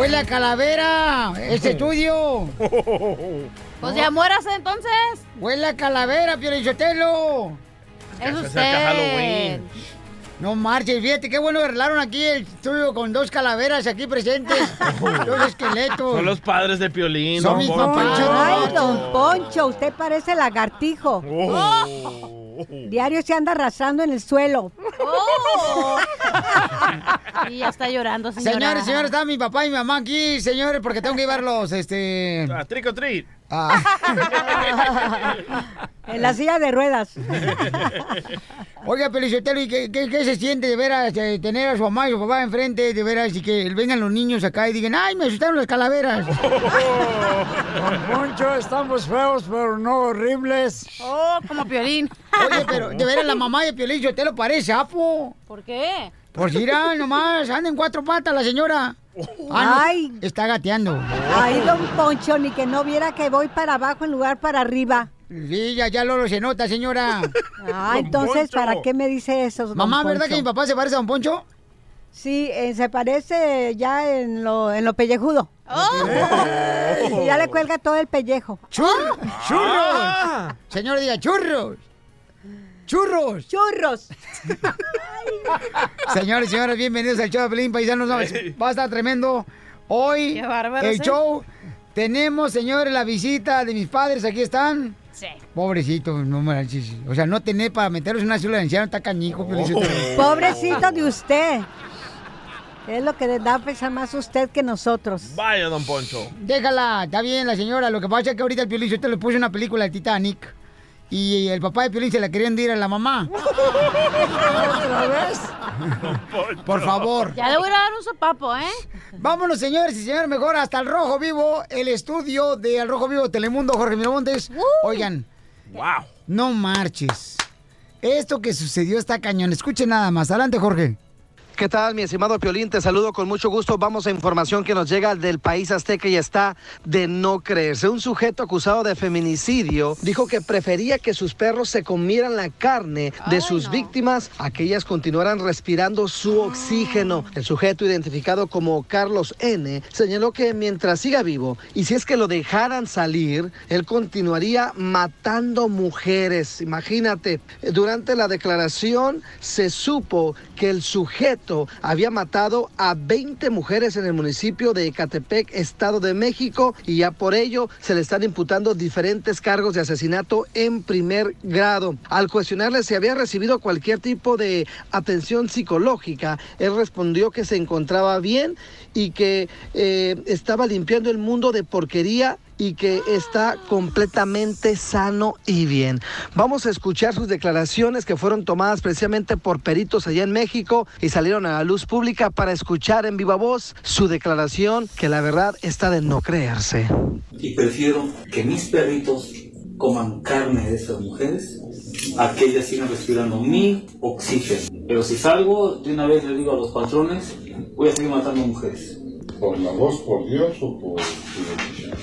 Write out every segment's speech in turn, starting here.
¡Huele a calavera! ¡Este estudio! Pues ya muérase entonces. ¡Huele a calavera, Piorichotelo! Es usted. No marches, fíjate qué bueno que arreglaron aquí el estudio con dos calaveras aquí presentes. dos esqueletos. Son los padres de Piolín. Son don mis Poncho. papás. Ay, don Poncho, usted parece lagartijo. Oh. Diario se anda arrastrando en el suelo. Oh. Y ya está llorando, señora. Señores, señores, está mi papá y mi mamá aquí, señores, porque tengo que llevarlos, este... Ah, trick or treat. ah. En la silla de ruedas. Oiga, Pelizotelo, ¿y qué, qué- qué se siente de veras eh, tener a su mamá y su papá enfrente, de veras, y que vengan los niños acá y digan, ¡ay, me asustaron las calaveras! Don Poncho, estamos feos, pero no horribles. Oh, como Piolín. Oye, pero de veras la mamá de Pelizotelo parece sapo. ¿Por qué? Pues mira, nomás, anda en cuatro patas la señora. Ah, no, Ay. Está gateando. Ay, don Poncho, ni que no viera que voy para abajo en lugar para arriba. Sí, ya, ya lo se nota, señora. Ah, entonces, ¿para qué me dice eso? don Mamá, ¿verdad Poncho? que mi papá se parece a Don Poncho? Sí, eh, se parece ya en lo, en lo pellejudo. Y ya le cuelga todo el pellejo. ¡Churros! ¡Churros! Señora, diga, ¡churros! ¡Churros! ¡Churros! Señores y señoras, bienvenidos al show de Pelín Paisanos. No, va a estar tremendo. Hoy, Qué el show. Tenemos, señores, la visita de mis padres. Aquí están. Sí. Pobrecitos, no manches. O sea, no tener para meterlos en una célula de anciano está cañijo. Felicito. Pobrecito de usted. Es lo que le da a pesar más usted que nosotros. Vaya, don Poncho. Déjala, está bien la señora. Lo que pasa es que ahorita el Piolín te le puse una película de Titanic. Y el papá de Piolín se la querían ir a la mamá. ¿Otra vez? Por favor. Ya le voy a dar un sopapo, ¿eh? Vámonos, señores y señores, mejor hasta el Rojo Vivo, el estudio de El Rojo Vivo Telemundo, Jorge Miramontes. Oigan, Wow. no marches. Esto que sucedió está cañón. Escuchen nada más. Adelante, Jorge. ¿Qué tal, mi estimado Piolín? Te saludo con mucho gusto. Vamos a información que nos llega del país azteca y está de no creerse. Un sujeto acusado de feminicidio dijo que prefería que sus perros se comieran la carne de sus no. víctimas a que ellas continuaran respirando su oxígeno. El sujeto identificado como Carlos N. señaló que mientras siga vivo y si es que lo dejaran salir, él continuaría matando mujeres. Imagínate, durante la declaración se supo que el sujeto había matado a 20 mujeres en el municipio de Ecatepec, Estado de México, y ya por ello se le están imputando diferentes cargos de asesinato en primer grado. Al cuestionarle si había recibido cualquier tipo de atención psicológica, él respondió que se encontraba bien y que eh, estaba limpiando el mundo de porquería y que está completamente sano y bien. Vamos a escuchar sus declaraciones que fueron tomadas precisamente por peritos allá en México y salieron a la luz pública para escuchar en viva voz su declaración que la verdad está de no creerse. y prefiero que mis perritos coman carne de esas mujeres a que ellas sigan respirando mi oxígeno. Pero si salgo, de una vez le digo a los patrones, voy a seguir matando mujeres. ¿Por la voz, por Dios o por tu decisión?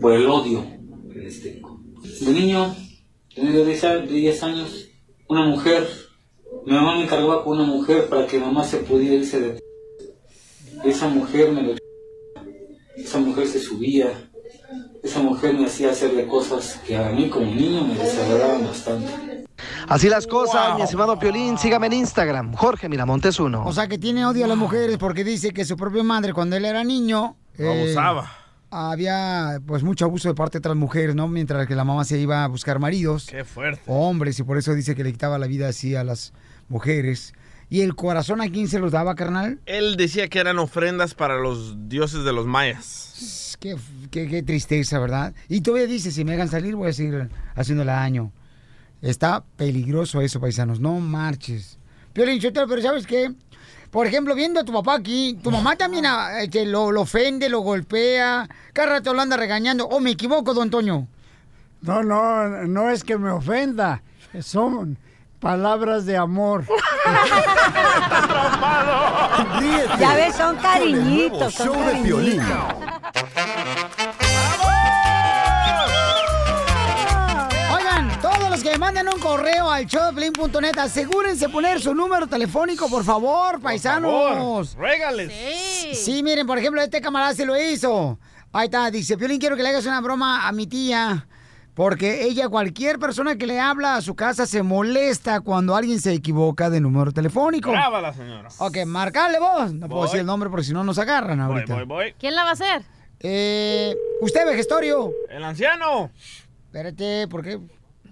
Por el odio que les tengo. De niño, tenía de 10 a- de 10 años, una mujer, mi mamá me encargaba con una mujer para que mamá se pudiera irse de... Esa mujer me lo... Esa mujer se subía, esa mujer me hacía hacerle cosas que a mí como niño me desagradaban bastante. Así las cosas, mi estimado Piolín, sígame en Instagram, Jorge Miramontes 1. O sea, que tiene odio a las mujeres porque dice que su propia madre, cuando él era niño... eh, Abusaba. Había pues mucho abuso de parte de otras mujeres, ¿no? Mientras que la mamá se iba a buscar maridos. Qué fuerte. hombres, y por eso dice que le quitaba la vida así a las mujeres. ¿Y el corazón a quién se los daba, carnal? Él decía que eran ofrendas para los dioses de los mayas. Qué, qué- qué tristeza, ¿verdad? Y todavía dice, si me dejan salir voy a seguir haciéndole daño. Está peligroso eso, paisanos, no marches. Piolín pero ¿sabes qué? Por ejemplo, viendo a tu papá aquí, tu mamá también ah, este, lo, lo ofende, lo golpea, cada rato lo anda regañando. ¿O me equivoco, don Toño? No, no, no es que me ofenda. Son palabras de amor. Ríete Ya ves, son con el nuevo cariñitos, son show de Piolín. Que manden un correo al showdeplin.net, asegúrense poner su número telefónico, por favor, paisanos. Régales. Sí. miren, por ejemplo, este camarada se lo hizo. Ahí está, dice, Piolín, quiero que le hagas una broma a mi tía. Porque ella, cualquier persona que le habla a su casa se molesta cuando alguien se equivoca de número telefónico. Brava la señora. Ok, marcale vos. No puedo decir el nombre porque si no nos agarran ahorita. voy, voy. ¿Quién la va a hacer? Eh, usted, vejestorio. El anciano. Espérate, ¿por qué?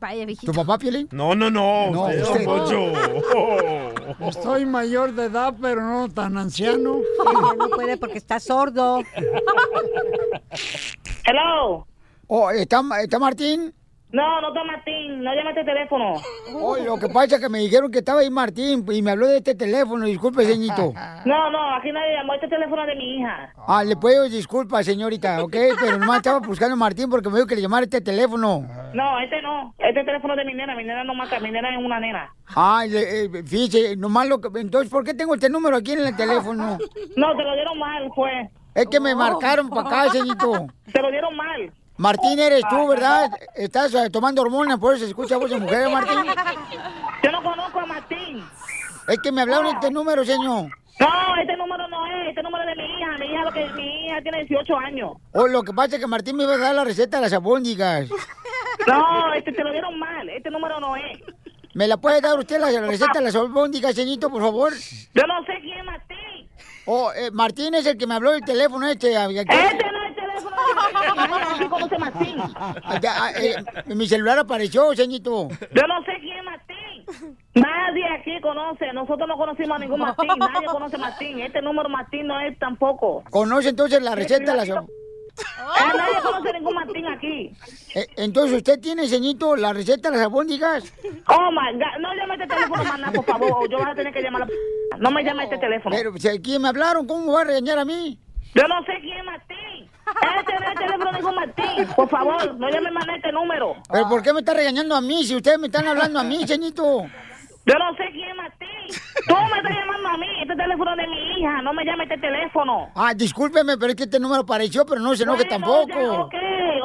Vaya, viejito. ¿Tu papá, Piolín? No, no, no. No, usted, usted. Estoy mayor de edad, pero no tan anciano. Ella no puede porque está sordo. Hello. Oh, ¿está, está Martín? No, no está Martín. No llame este teléfono. Oh, lo que pasa es que me dijeron que estaba ahí Martín y me habló de este teléfono. Disculpe, señorito. No, no, aquí nadie llamó. Este teléfono de mi hija. Ah, le puedo disculpa, señorita, ¿ok? Pero nomás estaba buscando a Martín porque me dijo que le llamara este teléfono. No, este no. Este teléfono de mi nena. Mi nena no marca. Mi nena es una nena. Ah, eh, fíjese, nomás lo que... Entonces, ¿por qué tengo este número aquí en el teléfono? No, te lo dieron mal, fue. Es que me marcaron para acá, señorito. Te lo dieron mal. Martín, eres tú, ¿verdad? Estás eh, tomando hormonas, por eso se escucha voz de mujer, Martín. Yo no conozco a Martín. Es que me hablaron de este número, señor. No, este número no es. Este número es de mi hija. Mi hija, lo que, mi hija tiene 18 años. O Oh, lo que pasa es que Martín me iba a dar la receta de las albóndigas. No, este te lo dieron mal. Este número no es. ¿Me la puede dar usted la, la receta de las albóndigas, señorito, por favor? Yo no sé quién es Martín. Oh, eh, Martín es el que me habló del teléfono este. Este no es el teléfono de mi hija. ¿Quién conoce a Martín? Ah, ya, ah, eh, mi celular apareció, señorito. Yo no sé quién es Martín. Nadie aquí conoce. Nosotros no conocimos a ningún Martín. Nadie conoce a Martín. Este número Martín no es tampoco. ¿Conoce entonces la receta al- Eh, nadie conoce ningún Martín aquí. Eh, Entonces, ¿usted tiene, señorito, la receta de las albóndigas? Oh my God. No llame este teléfono nada, por favor. O yo voy a tener que llamar a la... No me llame este teléfono. Pero, si aquí me hablaron, ¿cómo va a regañar a mí? Yo no sé quién es Martín. Este es el teléfono de ningún Martín. Por favor, no llame más a este número. ¿Pero por qué me está regañando a mí si ustedes me están hablando a mí, señorito? Yo no sé quién es Martín. Tú me estás llamando a mí. Este teléfono de mi hija. No me llame este teléfono. Ah, discúlpeme, pero es que este número apareció, pero no se enoje Bueno, tampoco. ya, ok,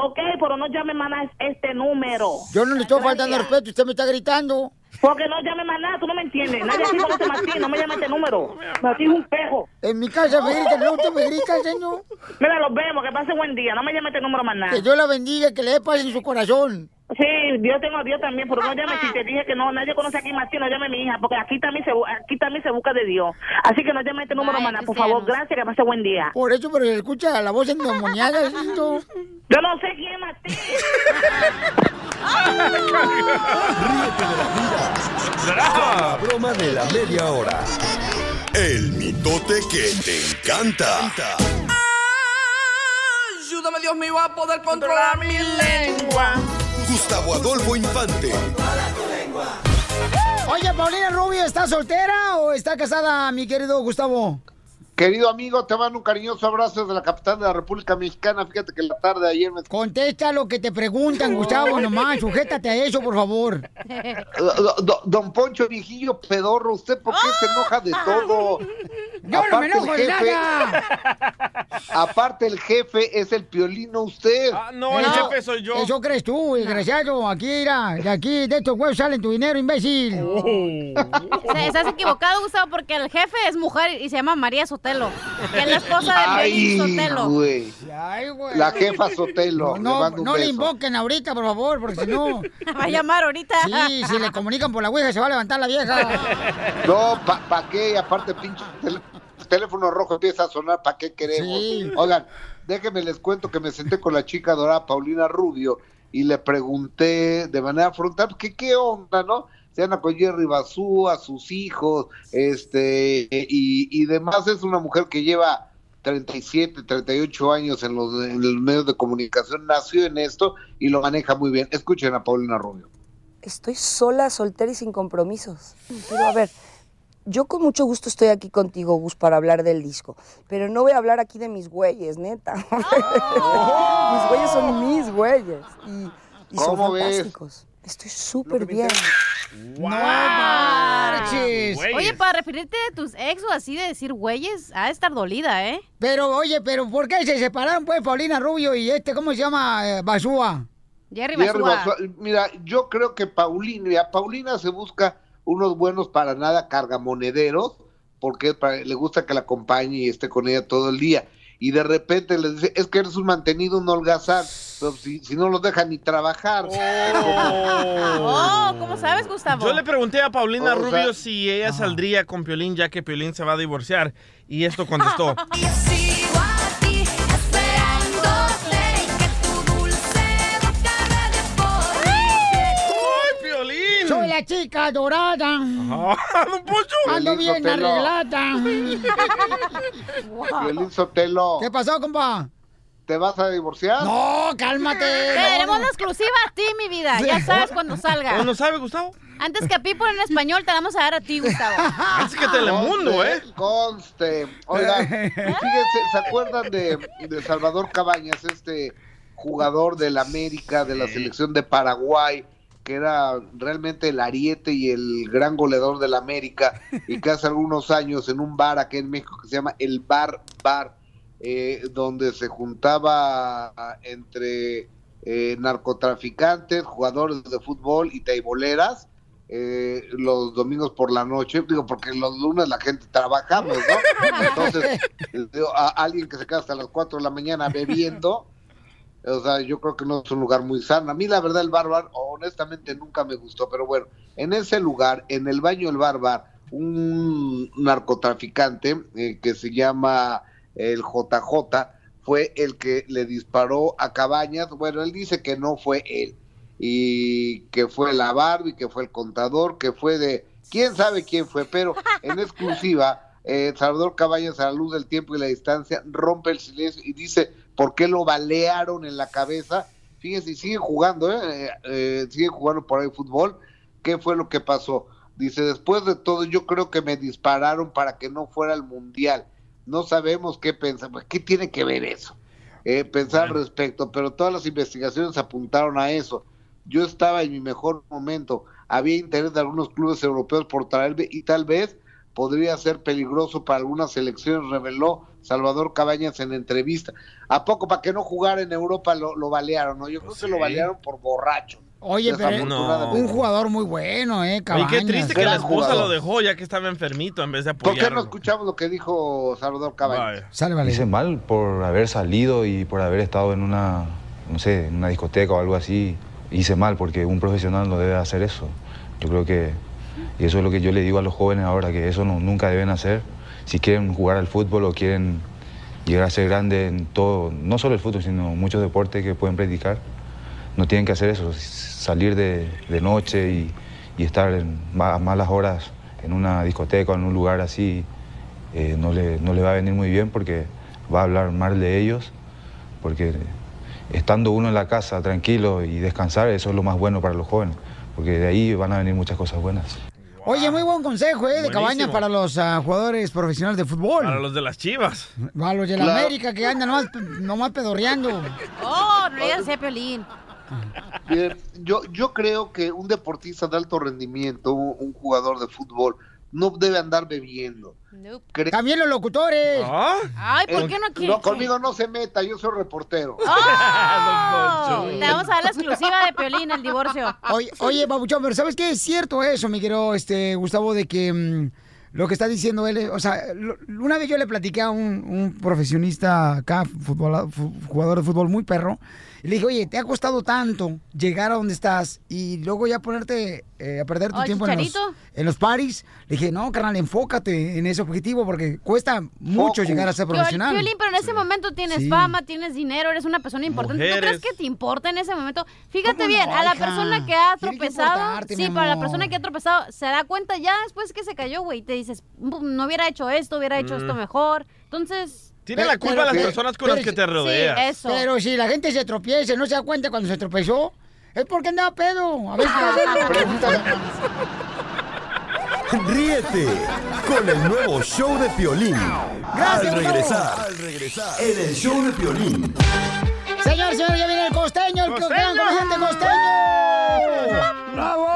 ok, pero no llame más a este número. Yo no le estoy faltando respeto, usted me está gritando. Porque no llame más nada, tú no me entiendes. Nadie aquí conoce Martín, no me llame este número. Martín es un pejo. En mi casa me grita, no usted me grita, señor. Mira, los vemos, que pase buen día. No me llame este número más nada. Que Dios la bendiga, que le dé paz en su corazón. Sí, Dios tengo a Dios también, pero no llame si te dije que no, nadie conoce aquí a Martín, no llame a mi hija, porque aquí también se aquí también se busca de Dios. Así que no llame a este número más nada, por favor. Gracias, que pase buen día. Por eso, pero se escucha la voz endemoniada, señorito. Yo no sé quién es Martín. Ríete de la vida la broma de la media hora. El mitote que te encanta. Ayúdame, Dios mío, a poder controlar mi lengua. Gustavo Adolfo Infante. Oye, Paulina Rubio, ¿está soltera o está casada, mi querido Gustavo? Querido amigo, te mando un cariñoso abrazo desde la capital de la República Mexicana. Fíjate que la tarde de ayer me... Contesta lo que te preguntan, Gustavo, nomás. Sujétate a eso, por favor. Do- do- Don Poncho, viejillo pedorro, ¿usted por qué se enoja de todo? Yo no me Aparte, enojo el de jefe- nada. Aparte el jefe es el piolino usted. Ah, no, el jefe soy yo. Eso crees tú, desgraciado. Aquí, mira, de aquí, de estos huevos salen tu dinero, imbécil. Se- Estás equivocado, Gustavo, porque el jefe es mujer y se llama María Sotelo. Que es la esposa de Ay, Sotelo. güey. Ay, güey. La jefa Sotelo. le No, mando un no le invoquen ahorita, por favor, porque si no... Va a llamar ahorita. Sí, si le comunican por la ouija se va a levantar la vieja. No, ¿pa, pa qué? Aparte, pinche tel- teléfono rojo empieza a sonar, ¿para qué queremos? Sí. Oigan, déjenme les cuento que me senté con la chica dorada Paulina Rubio y le pregunté de manera frontal, ¿qué, qué onda, no? Se anda con Jerry Basú, a sus hijos, este, y, y demás. Es una mujer que lleva 37, 38 años en los, en los medios de comunicación, nació en esto y lo maneja muy bien. Escuchen a Paulina Rubio. Estoy sola, soltera y sin compromisos. Pero a ver, yo con mucho gusto estoy aquí contigo, Gus, para hablar del disco. Pero no voy a hablar aquí de mis güeyes, neta. mis güeyes son mis güeyes. Y, y son ¿Cómo ves? Estoy súper bien. ¡No marches! Oye, para referirte a tus ex o así de decir güeyes, ha de estar dolida, ¿eh? Pero, oye, pero ¿por qué se separaron, pues, Paulina Rubio y este, ¿cómo se llama? Eh, Basúa. Jerry Jerry Basúa. Basúa. Mira, yo creo que Paulina, mira, Paulina se busca unos buenos para nada cargamonederos, porque para- le gusta que la acompañe y esté con ella todo el día. Y de repente le dice, es que eres un mantenido, un holgazán, pero si, si no los dejan ni trabajar. Oh, ¿cómo sabes, Gustavo? Yo le pregunté a Paulina O sea- Rubio si ella saldría con Piolín ya que Piolín se va a divorciar y esto contestó. ¡Ay, la chica dorada. ¡Ah, don Poncho! Ando bien Sotelo. arreglada. Violín Sotelo, ¿Qué pasó, compa? ¿te vas a divorciar? No, cálmate. Tenemos no, exclusiva a ti, mi vida. Ya sabes cuando salga. ¿O no sabe, Gustavo? Antes que a Pipo en español, te la vamos a dar a ti, Gustavo. Antes que Telemundo, ¿eh? Conste. Oigan, fíjense, ¿se acuerdan de, de Salvador Cabañas, este jugador del América, de la selección de Paraguay, que era realmente el ariete y el gran goleador del América, y que hace algunos años en un bar aquí en México que se llama el Bar Bar, eh, donde se juntaba entre eh, narcotraficantes, jugadores de fútbol y teiboleras, eh, los domingos por la noche, digo, porque los lunes la gente trabajamos, ¿no? Entonces, digo, a alguien que se queda hasta las 4 de la mañana bebiendo, o sea, yo creo que no es un lugar muy sano. A mí, la verdad, el bárbaro, honestamente, nunca me gustó, pero bueno, en ese lugar, en el baño del bárbaro, un narcotraficante eh, que se llama el JJ fue el que le disparó a Cabañas. Bueno, él dice que no fue él y que fue la Barbie, que fue el contador, que fue de quién sabe quién fue, pero en exclusiva, eh, Salvador Cabañas a la luz del tiempo y la distancia rompe el silencio y dice por qué lo balearon en la cabeza. Fíjense, y siguen jugando, ¿eh? Eh, eh, siguen jugando por ahí fútbol. ¿Qué fue lo que pasó? Dice, después de todo, yo creo que me dispararon para que no fuera al mundial. No sabemos qué pensar. Pues, ¿Qué tiene que ver eso? Eh, pensar al respecto, pero todas las investigaciones apuntaron a eso. Yo estaba en mi mejor momento. Había interés de algunos clubes europeos por traerme y tal vez podría ser peligroso para algunas selecciones, reveló Salvador Cabañas en entrevista. ¿A poco para que no jugara en Europa lo, lo balearon? ¿no? Yo creo que lo balearon por borracho. Oye, pero un jugador muy bueno, ¿eh? Cabañas. qué triste que la esposa jugador. lo dejó ya que estaba enfermito en vez de ¿Por qué no apoyarlo. escuchamos lo que dijo Salvador Cabañas? Sale, vale. Hice mal por haber salido y por haber estado en una, no sé, en una discoteca o algo así. Hice mal porque un profesional no debe hacer eso. Yo creo que, y eso es lo que yo le digo a los jóvenes ahora, que eso no, nunca deben hacer. Si quieren jugar al fútbol o quieren llegar a ser grandes en todo, no solo el fútbol, sino muchos deportes que pueden practicar, no tienen que hacer eso, salir de, noche y, estar en ma- malas horas en una discoteca o en un lugar así, eh, no, le, no le va a venir muy bien porque va a hablar mal de ellos, porque estando uno en la casa tranquilo y descansar, eso es lo más bueno para los jóvenes, porque de ahí van a venir muchas cosas buenas. Oye, muy buen consejo, ¿eh? De Buenísimo. Cabañas para los ah, jugadores profesionales de fútbol. Para los de las chivas. Para los de la Claro. América que andan nomás, nomás pedorreando. Oh, no le digas Piolín. Bien, yo, yo creo que un deportista de alto rendimiento, un jugador de fútbol, no debe andar bebiendo. Nope. También los locutores. ¿Ah? Ay, ¿por Eh, qué no quiere? No, conmigo no se meta, yo soy reportero. ¡Oh! Te vamos a dar la exclusiva de Piolín, el divorcio. Oye, oye, Babuchón, pero ¿sabes qué? Es cierto eso, mi querido este, Gustavo, de que mm, lo que está diciendo él, o sea, lo- una vez yo le platiqué a un, un profesionista acá, jugador de fútbol muy perro, y le dije, oye, te ha costado tanto llegar a donde estás y luego ya ponerte eh, a perder tu Oh, tiempo en los, en los paris. Le dije, no, carnal, enfócate en ese objetivo porque cuesta mucho Focus. llegar a ser profesional. Pero en ese momento tienes Sí. fama, tienes dinero, eres una persona importante. ¿Tú crees que te importa en ese momento? Fíjate ¿Cómo bien, no, a la hija? persona que ha que tropezado, sí, para la persona que ha tropezado, se da cuenta ya después que se cayó, güey. Te dices, "Mm, no hubiera hecho esto, hubiera hecho esto Mm. mejor. Entonces, Tiene la culpa Pero- las personas con pero- las que te rodeas. sí, eso. Pero si la gente se tropieza no se da cuenta cuando se tropezó, es porque andaba pedo. A ver si Ríete con el nuevo show de Piolín. Gracias, al regresar, al regresar, en el show de Piolín. Señor, señor, ya viene el costeño, el ¡Costeño! comediante costeño. ¡Bravo!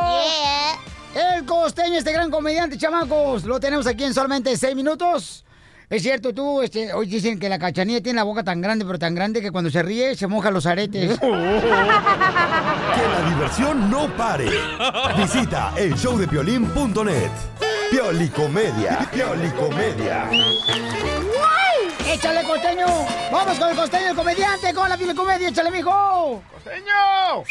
El costeño, este gran comediante, chamacos, lo tenemos aquí en solamente seis minutos. Es cierto, tú, este, hoy dicen que la cachanilla tiene la boca tan grande, pero tan grande que cuando se ríe se moja los aretes. Que la diversión no pare. Visita el showdepiolín.net. Piolicomedia. Piolicomedia. ¡Échale, costeño! ¡Vamos con el costeño, el comediante, con la comedia! ¡Échale, mijo! ¡Costeño!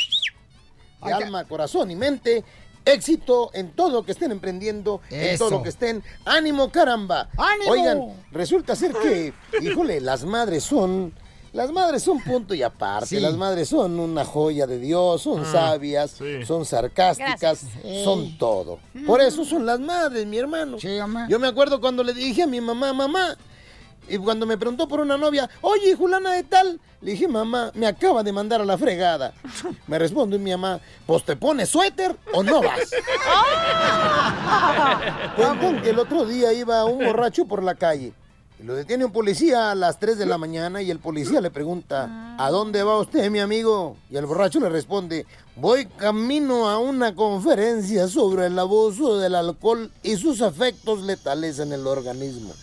alma, corazón y mente. Éxito en todo lo que estén emprendiendo, en todo lo que estén. ¡Ánimo, caramba! ¡Ánimo! Oigan, resulta ser que, híjole, las madres son. Las madres son punto y aparte. Sí. Las madres son una joya de Dios, son Ah, sabias, sí. son sarcásticas, Gracias. Son todo. Por eso son las madres, mi hermano. Yo me acuerdo cuando le dije a mi mamá, mamá, y cuando me preguntó por una novia, oye, Julana de tal, le dije, mamá, me acaba de mandar a la fregada. Me responde mi mamá, pues te pones suéter o no vas. Cuentan que el otro día iba un borracho por la calle. Y lo detiene un policía a las 3 de la mañana y el policía le pregunta, ¿a dónde va usted, mi amigo? Y el borracho le responde, voy camino a una conferencia sobre el abuso del alcohol y sus efectos letales en el organismo.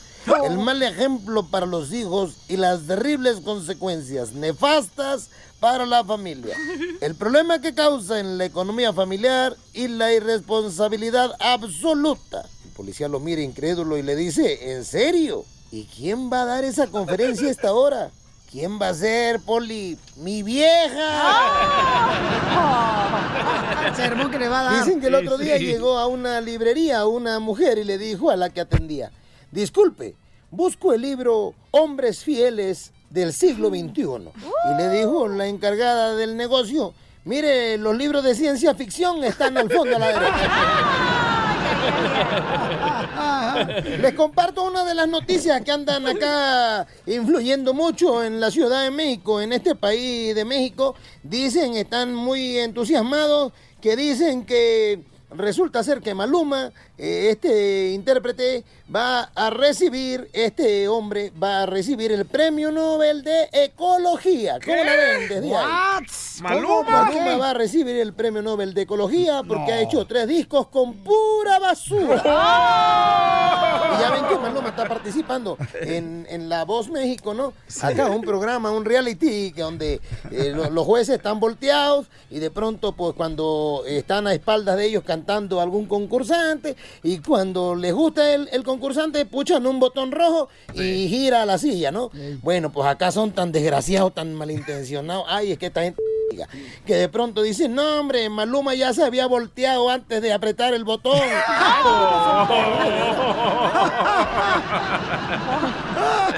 El mal ejemplo para los hijos y las terribles consecuencias nefastas para la familia. El problema que causa en la economía familiar y la irresponsabilidad absoluta. El policía lo mira incrédulo y le dice, ¿en serio? ¿Y quién va a dar esa conferencia a esta hora? ¿Quién va a ser, Poli? ¡Mi vieja! Sermón que le va a dar. Dicen que el otro Sí, día sí. llegó a una librería una mujer y le dijo a la que atendía, disculpe, busco el libro Hombres Fieles del siglo XXI. Y le dijo la encargada del negocio, mire, los libros de ciencia ficción están al fondo a la derecha. Les comparto una de las noticias que andan acá influyendo mucho en la Ciudad de México, en este país de México. Dicen, están muy entusiasmados, que dicen que resulta ser que Maluma, este intérprete, va a recibir, este hombre va a recibir el Premio Nobel de Ecología. ¿Cómo la ven desde ahí? What? Maluma, ¿Cómo? ¿Por qué? va a recibir el Premio Nobel de Ecología porque No. ha hecho tres discos con pura basura. Y ya ven que Maluma está participando en, en La Voz México, ¿no? Acá un programa, un reality, que donde eh, lo- los jueces están volteados y de pronto, pues cuando están a espaldas de ellos cantando algún concursante y cuando les gusta el, el concursante, puchan un botón rojo y gira la silla, ¿no? Bueno, pues acá son tan desgraciados, tan malintencionados. Ay, es que esta gente diga, que de pronto dicen, no hombre, Maluma ya se había volteado antes de apretar el botón.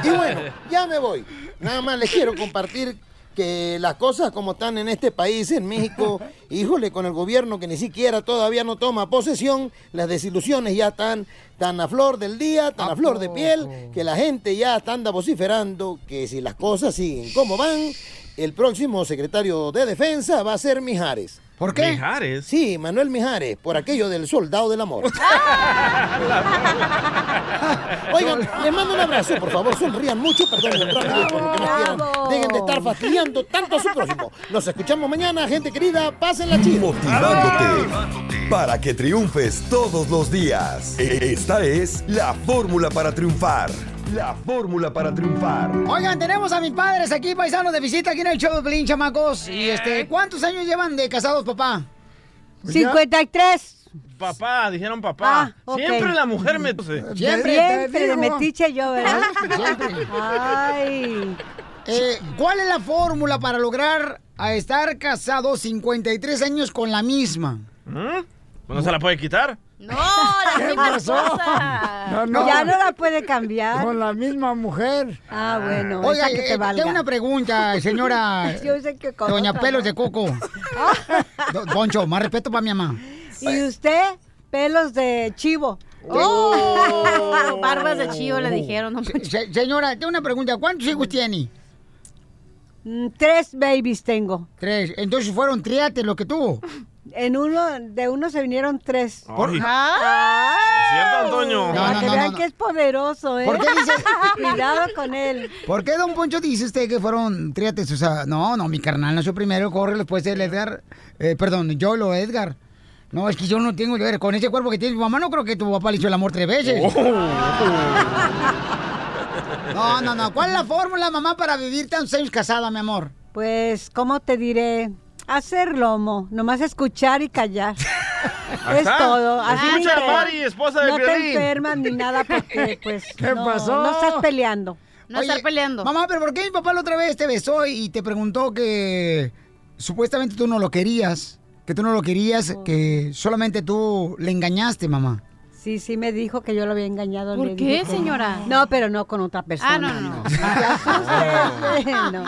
y bueno, ya me voy. Nada más les quiero compartir que las cosas como están en este país, en México, híjole, con el gobierno que ni siquiera todavía no toma posesión, las desilusiones ya están tan a flor del día, tan a flor de piel, que la gente ya está anda vociferando que si las cosas siguen como van, el próximo secretario de defensa va a ser Mijares. ¿Por qué? ¿Mijares? Sí, Manuel Mijares, por aquello del soldado del amor. Oigan, les mando un abrazo, por favor, sonrían mucho, perdonen rápido por lo que no quieran. Dejen de estar fastidiando tanto a su próximo. Nos escuchamos mañana, gente querida, pásenla chido. Motivándote para que triunfes todos los días. E- Esta es la fórmula para triunfar. La fórmula para triunfar. Oigan, tenemos a mis padres aquí, paisanos, de visita aquí en el show de Pelín, chamacos. Y este, ¿cuántos años llevan de casados, papá? 53. Papá, dijeron papá. Ah. Siempre la mujer me... Siempre, Siempre de metiche yo, ¿verdad? Siempre. Ay. Eh, ¿Cuál es la fórmula para lograr a estar casado 53 años con la misma? ¿Mm? ¿No se la puede quitar? No, la ¿Qué misma pasó? No, no. Ya no la puede cambiar. Con la misma mujer. Ah, bueno. Oiga, esa que eh, te valga. tengo una pregunta, señora Yo sé que con Doña otra Pelos no. de Coco. Poncho, más respeto para mi mamá. Y usted, pelos de chivo. Oh, barbas de chivo le dijeron. No, Se- se- señora, tengo una pregunta. ¿Cuántos hijos tiene? Mm, Tres babies tengo. Tres. Entonces fueron triates lo que tuvo. En uno, de uno se vinieron tres. Por-. ¿Es cierto, Antonio? No, Para no, que no, vean que es poderoso, ¿eh? ¿Por qué dice- Cuidado con él. ¿Por qué, don Poncho, dice usted que fueron triates? O sea, no, no, mi carnal nació primero, corre después el Edgar. Eh, perdón, yo lo Edgar. No, es que yo no tengo que ver con ese cuerpo que tiene tu mamá. No creo que tu papá le hizo el amor tres veces. Oh. No, no, no. ¿Cuál es la fórmula, mamá, para vivir tantos años casada, mi amor? Pues, ¿cómo te diré? Hacer lomo, nomás escuchar y callar. Es está. todo. Así Escucha a Mari, esposa de No te enfermas ni nada porque, pues, ¿Qué no, pasó? no estás peleando. Oye, Mamá, pero ¿por qué mi papá la otra vez te besó y te preguntó que supuestamente tú no lo querías? Que tú no lo querías, que solamente tú le engañaste, mamá. Sí, sí me dijo que yo lo había engañado. ¿Por le qué, señora? No, pero no con otra persona. Ah, no, no, no. No.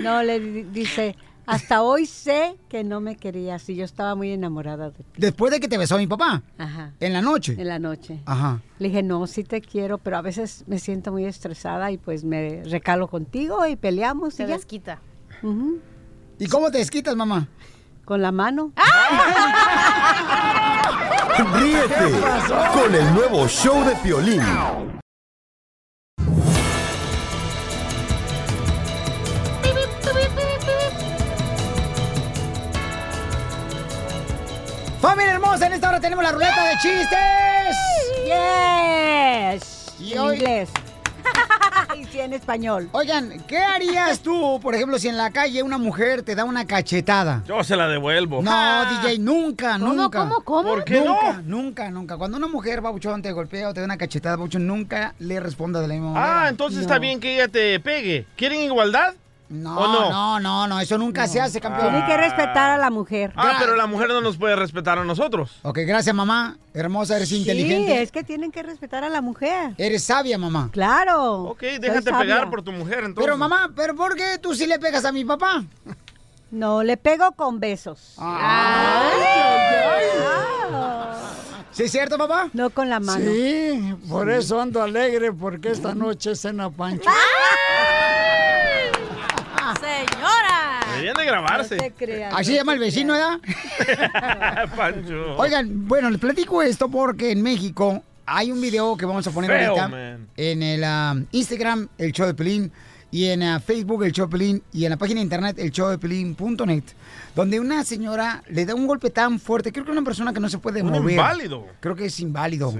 No, le di- dice, hasta hoy sé que no me querías y yo estaba muy enamorada de ti. Después de que te besó mi papá. Ajá. En la noche. En la noche. Ajá. Le dije, no, sí te quiero, pero a veces me siento muy estresada y pues me recalo contigo y peleamos. Se y ya. desquita. Ujú. ¿Y cómo te desquitas, mamá? Con la mano. Ríete con el nuevo show de Piolín. En esta hora tenemos la ruleta de chistes. ¡Yes! Y en hoy- inglés. y sí, en español. Oigan, ¿qué harías tú, por ejemplo, si en la calle una mujer te da una cachetada? Yo se la devuelvo. No, DJ, nunca, ¿Cómo, nunca. cómo, cómo? ¿Por qué nunca, no? nunca, nunca. Cuando una mujer, babuchón, te golpea o te da una cachetada, babuchón, nunca le responda de la misma manera. Ah, entonces está bien que ella te pegue. ¿Quieren igualdad? No, ¿O no? no, no, no, eso nunca se hace, campeón. Tiene que respetar a la mujer. Ah, pero la mujer no nos puede respetar a nosotros. Ok, gracias, mamá. Hermosa, eres Sí, inteligente. es que tienen que respetar a la mujer. Eres sabia, mamá. Claro. Ok, déjate pegar por tu mujer entonces. Pero, mamá, ¿pero por qué tú sí le pegas a mi papá? No, le pego con besos. ¿Sí es cierto, papá? No con la mano. Sí, por eso ando alegre, porque esta noche es cena Pancho. ¡Señora! Deberían de grabarse. Así se llama el vecino, ¿verdad? Pancho. Oigan, bueno, les platico esto porque en México hay un video que vamos a poner Feo, ahorita man. en el ah, Instagram, el show de Pelín, y en ah, Facebook, el show de Pelín, y en la página de internet, el show de Pelín.net, donde una señora le da un golpe tan fuerte, creo que una persona que no se puede Un mover. inválido. Creo que es inválido.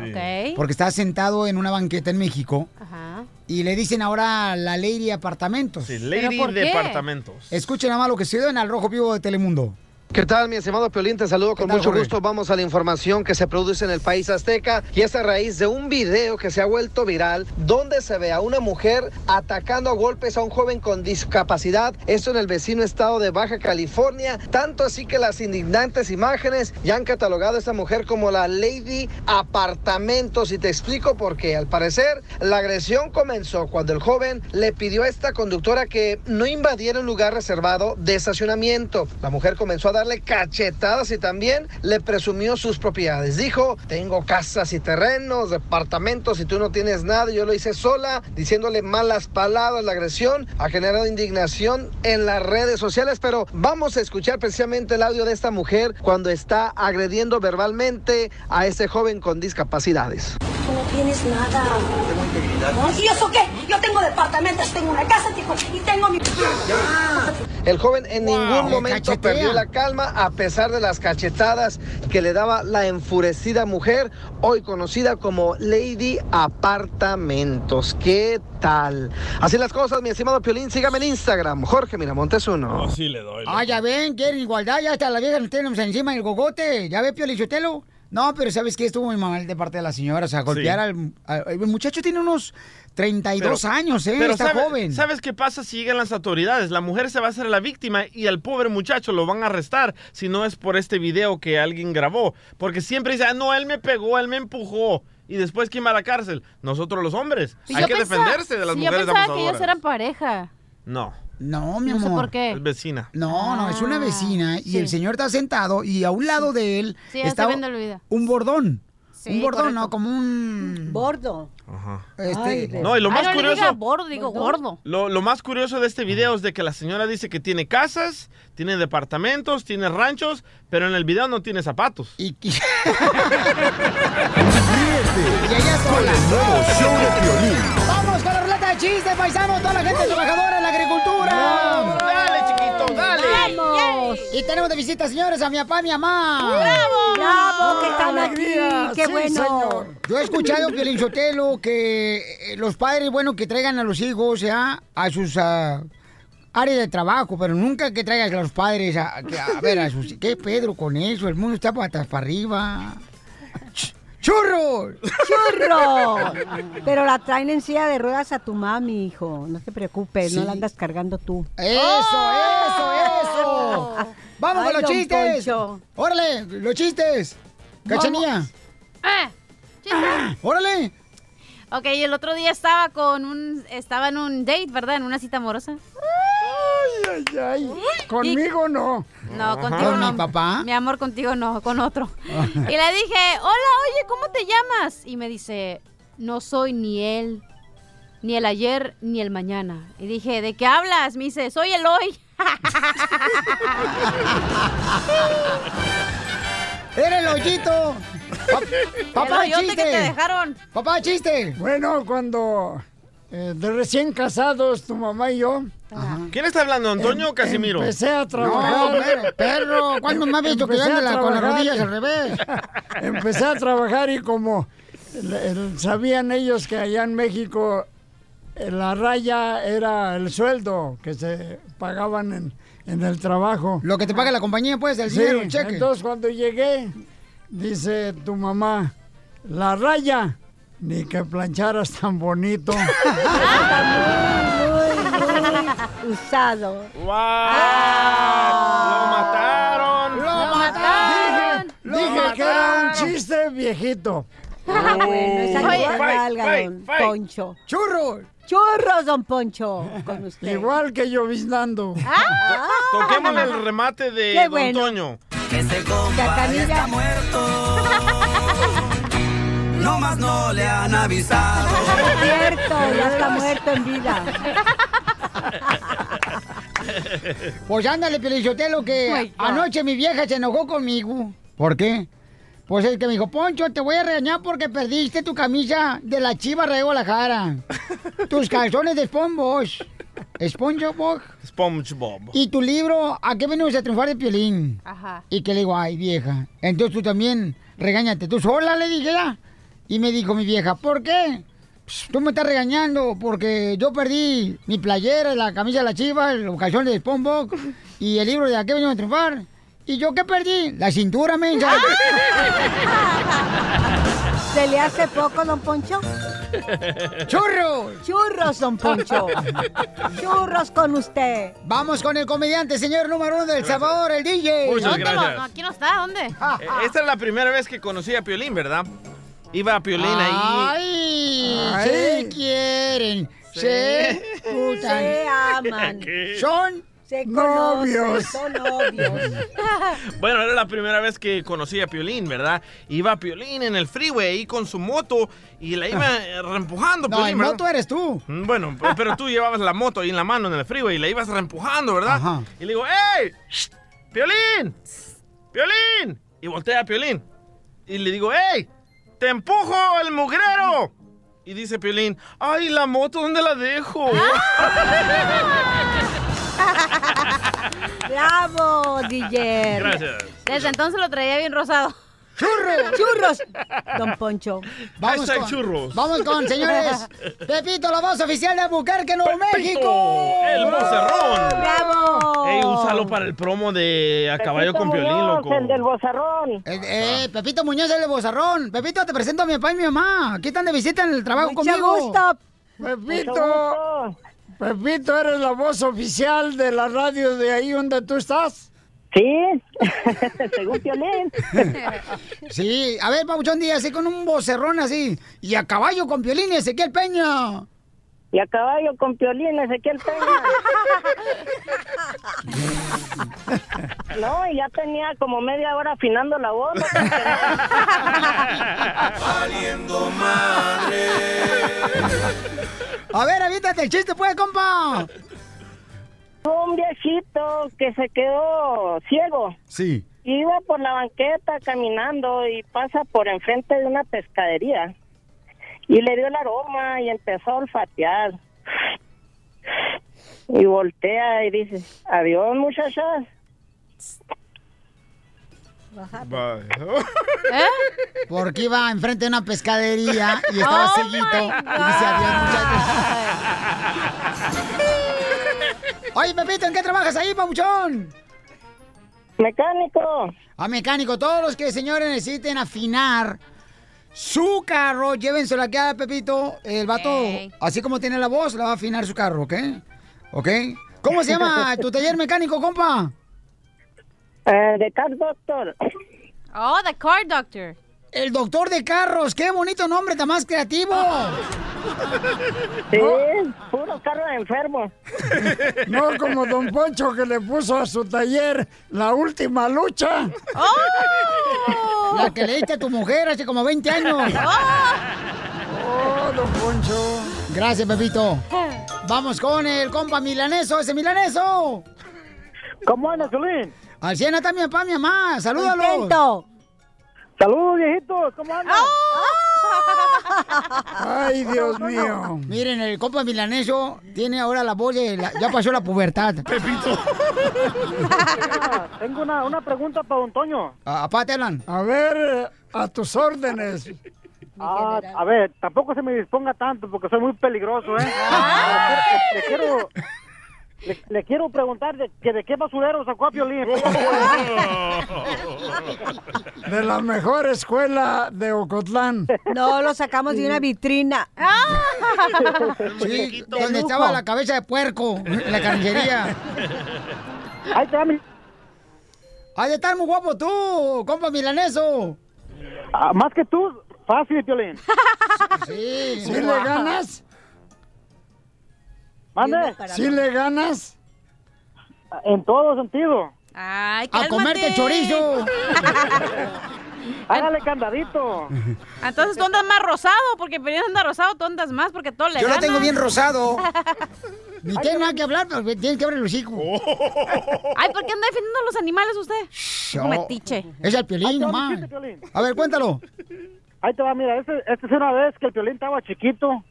Porque está sentado en una banqueta en México Ajá. y le dicen ahora la Lady Apartamentos. Sí, Lady por qué? Departamentos. Escuchen nada más lo que se dio en Al Rojo Vivo de Telemundo. ¿Qué tal, mi estimado Piolín? Te saludo con tal, mucho Jorge? gusto. Vamos a la información que se produce en el país azteca y es a raíz de un video que se ha vuelto viral donde se ve a una mujer atacando a golpes a un joven con discapacidad. Esto en el vecino estado de Baja California. Tanto así que las indignantes imágenes ya han catalogado a esta mujer como la Lady Apartamentos. Y te explico por qué. Al parecer, la agresión comenzó cuando el joven le pidió a esta conductora que no invadiera un lugar reservado de estacionamiento. La mujer comenzó a darle cachetadas y también le presumió sus propiedades. Dijo, tengo casas y terrenos, departamentos y tú no tienes nada. Yo lo hice sola, diciéndole malas palabras. La agresión ha generado indignación en las redes sociales, pero vamos a escuchar precisamente el audio de esta mujer cuando está agrediendo verbalmente a ese joven con discapacidades. Tú no tienes nada. Tengo integridad. ¿Y eso qué? Yo tengo departamentos, tengo una casa, y tengo mi... El joven en Wow, ningún momento perdió la calma a pesar de las cachetadas que le daba la enfurecida mujer, hoy conocida como Lady Apartamentos. ¿Qué tal? Así las cosas, mi estimado Piolín, sígame en Instagram, Jorge Miramontes uno. Así le doy. Ah, ya ven, quieren igualdad, ya hasta la vieja nos tenemos encima del gogote. ¿Ya ve, Pio Lichotelo? No, pero ¿sabes qué? Estuvo muy mal de parte de la señora. O sea, golpear al, al- El muchacho tiene unos 32 Pero- años, ¿eh? Pero Está sabe- joven. ¿Sabes qué pasa si llegan las autoridades? La mujer se va a hacer la víctima y al pobre muchacho lo van a arrestar si no es por este video que alguien grabó. Porque siempre dice, ah, no, él me pegó, él me empujó. Y después, ¿quién va a la cárcel? Nosotros los hombres. Sí, Hay que pensaba- defenderse de las sí, mujeres Yo pensaba que ellos eran pareja. No, No, mi No sé amor. por qué. es vecina. No, no, es una vecina y sí. el señor está sentado y a un lado de él Sí, está estoy viendo el video. un bordón. Sí, un bordón, correcto. ¿no? Como un... Bordo. Ajá. Este, Ay, No, y lo Ay, más no le curioso... diga bordo, digo gordo. Lo, lo más curioso de este video es de que la señora dice que tiene casas, tiene departamentos, tiene ranchos, pero en el video no tiene zapatos. Y, y- ella con sola. el nuevo show de Piolín. ¡Vamos con la ruleta de chistes, paisanos! ¡Toda la gente trabajadora en la agricultura! ¡Dale, chiquito, dale! ¡Vamos! Y tenemos de visita, señores, a mi papá y mi mamá. ¡Bravo! ¡Bravo! ¡Qué están alegría! ¡Qué Sí, bueno! señor. Yo he escuchado, Piolín Sotelo, que eh, los padres, bueno, que traigan a los hijos ya a sus ah, áreas de trabajo, pero nunca que traigan a los padres a, a ver a sus... ¿Qué Pedro con eso? El mundo está patas para arriba. Ch- ¡Churros! ¡Churro! Pero la traen en silla de ruedas a tu mami, hijo. No te preocupes, no la andas cargando tú. ¡Eso, eso, eso! ¡Vamos Ay, con los chistes! Poncho. ¡Órale, los chistes! ¡Cachanía! Eh, chiste. ¡Órale! Ok, el otro día estaba con un, estaba en un date, ¿verdad? En una cita amorosa. Ay, ay, ay. Conmigo no. No, contigo ¿Con no. mi papá? Mi amor, contigo no, con otro. y le dije, hola, oye, ¿cómo te llamas? Y me dice, no soy ni él, ni el ayer, ni el mañana. Y dije, ¿de qué hablas? Me dice, soy el hoy. ¡Era el hoyito! Pa- papá, el chiste. que te dejaron. Papá, chiste. Bueno, cuando eh, de recién casados, tu mamá y yo, ¿Quién está hablando, Antonio o Casimiro? empecé a No, trabajar. perro, perro, ¿cuándo me has visto que yo Empecé ando a la- con las rodillas al revés? Empecé a trabajar y como sabían ellos que allá en México eh, la raya era el sueldo que se pagaban en, en el trabajo. Lo que te paga la compañía, pues, el Sí, dinero, el cheque. entonces cuando llegué, dice tu mamá, la raya, ni que plancharas tan bonito. Muy, muy usado. ¡Wow! ¡Lo mataron! ¡Lo mataron! Dije, dije que era un chiste viejito. Ah, bueno, esa valga, don. Poncho. ¡Churros! Churros, don Poncho, con usted. Igual que lloviznando. Ah, Toquémosle el remate de Qué Don bueno. Toño. Chacanilla. No más no le han avisado. Es cierto, ya está muerto en vida. Pues ándale, Pelichotelo, que God. anoche mi vieja se enojó conmigo. ¿Por qué? Pues es que me dijo, Poncho, te voy a regañar porque perdiste tu camisa de la Chiva de Guadalajara. tus calzones de SpongeBob. SpongeBob. SpongeBob. Y tu libro, ¿A qué venimos a triunfar de Piolín? Ajá. Y que le digo, ay, vieja. Entonces tú también, regáñate. Tú sola, le dije ya. Y me dijo mi vieja, ¿por qué? "Pues, tú me estás regañando porque yo perdí mi playera, la camisa de la chiva, los calzones de SpongeBob y el libro de ¿A qué venimos a triunfar? ¿Y yo qué perdí? La cintura, mensa. ¿Se le hace poco, don Poncho? ¡Churros! Churros, don Poncho. Churros con usted. Vamos con el comediante, señor número uno del Salvador, el DJ. Muchas ¿Dónde lo- gracias. no, aquí no está, ¿dónde? Eh, Esta es la primera vez que conocí a Piolín, ¿verdad? Iba a Piolín ahí. ¡Ay! Se quieren, se gustan. Se aman. Son Se Novios. son novios. Bueno, era la primera vez que conocí a Piolín, ¿verdad? Iba a Piolín en el freeway ahí con su moto y la iba eh, reempujando. No, Piolín, moto eres tú. Mm, Bueno, pero tú llevabas la moto ahí en la mano en el freeway y la ibas reempujando, ¿verdad? Ajá. Y le digo, ¡Ey! ¡Piolín! ¡Piolín! Y voltea a Piolín. Y le digo, ¡Ey! ¡Te empujo el mugrero! Y dice Piolín, ¡ay, la moto, ¿dónde la dejo? Bravo, DJ. Gracias. Desde entonces lo traía bien rosado. ¡Churros! Churros, don Poncho. Vamos con, churros. Vamos con, señores. Pepito, la voz oficial de Albuquerque, Nuevo México. ¡El vocerrón! Bravo. ¡Ey, úsalo para el promo de A Caballo con Piolín, loco! El del bozarrón. Eh, eh, Pepito Muñoz, el de Bozarrón. Pepito, te presento a mi papá y mi mamá. Aquí están de visita en el trabajo Mucho conmigo. gusto. Pepito, Pepito, eres la voz oficial de la radio de ahí donde tú estás. Sí, según Piolín. Sí, a ver, Pauchón Díaz, así con un vocerrón así. Y a caballo con Piolín y Ezequiel Peña. Y a caballo con Piolín, Ezequiel Peña. No, y ya tenía como media hora afinando la voz. ¿no? Valiendo madre. A ver, avítate el chiste, pues, compa. Un viejito que se quedó ciego. Sí. Iba por la banqueta caminando y pasa por enfrente de una pescadería. Y le dio el aroma y empezó a olfatear. Y voltea y dice, adiós muchachas. ¿Eh? Porque iba enfrente de una pescadería y estaba Oh, seguito. my Y dice adiós, muchachos. Oye, Pepito, ¿en qué trabajas ahí, papuchón? Mecánico. A mecánico. Todos los que, señores, necesiten afinar su carro, llévenselo aquí a Pepito. El vato, Ey. así como tiene la voz, la va a afinar su carro, ¿ok? ¿Ok? ¿Cómo se llama tu taller mecánico, compa? Eh, de Car Doctor. Oh, the car doctor. El doctor de carros. ¡Qué bonito nombre, tan más creativo! Sí, puro carro de enfermo. No como Don Poncho que le puso a su taller la última lucha. La que le diste a tu mujer hace como 20 años. Oh, Don Poncho. Gracias, Pepito. Vamos con el compa milaneso, ese milaneso. ¿Cómo anda, Zulín? Al 100 está mi papá, mi mamá. Contento. Saludos, viejitos. ¿Cómo andan? Ay, Dios mío. Miren, el compa milaneso tiene ahora la voz de... la- ya pasó la pubertad. Pepito. Tengo una, una pregunta para Don Toño. Apá, te hablan. A ver, a tus órdenes. Ah, a ver, tampoco se me disponga tanto porque soy muy peligroso, ¿eh? Ah. Le quiero... Le, le quiero preguntar de, que de qué basurero sacó a Piolín. De la mejor escuela de Ocotlán. No, lo sacamos de una vitrina. Sí, De donde estaba la cabeza de puerco, en la carnicería. Ahí te mi... De estar muy guapo tú, compa milaneso. Ah, más que tú, fácil, Piolín. Sí. ¿Sí le ganas? ¿Mande? ¿Sí le ganas? En todo sentido. Ay, A comerte chorizo. Hágale candadito. Entonces tú andas más rosado, porque Pelín anda rosado, tú andas más porque todo le Yo lo tengo bien rosado. Ni tiene nada que hablar, pero tienes que abrir el hocico. Ay, ¿por qué anda defendiendo a los animales usted? Metiche. Es el piolín nomás. A ver, cuéntalo. Ahí te va, mira, este, este es una vez que el Piolín estaba chiquito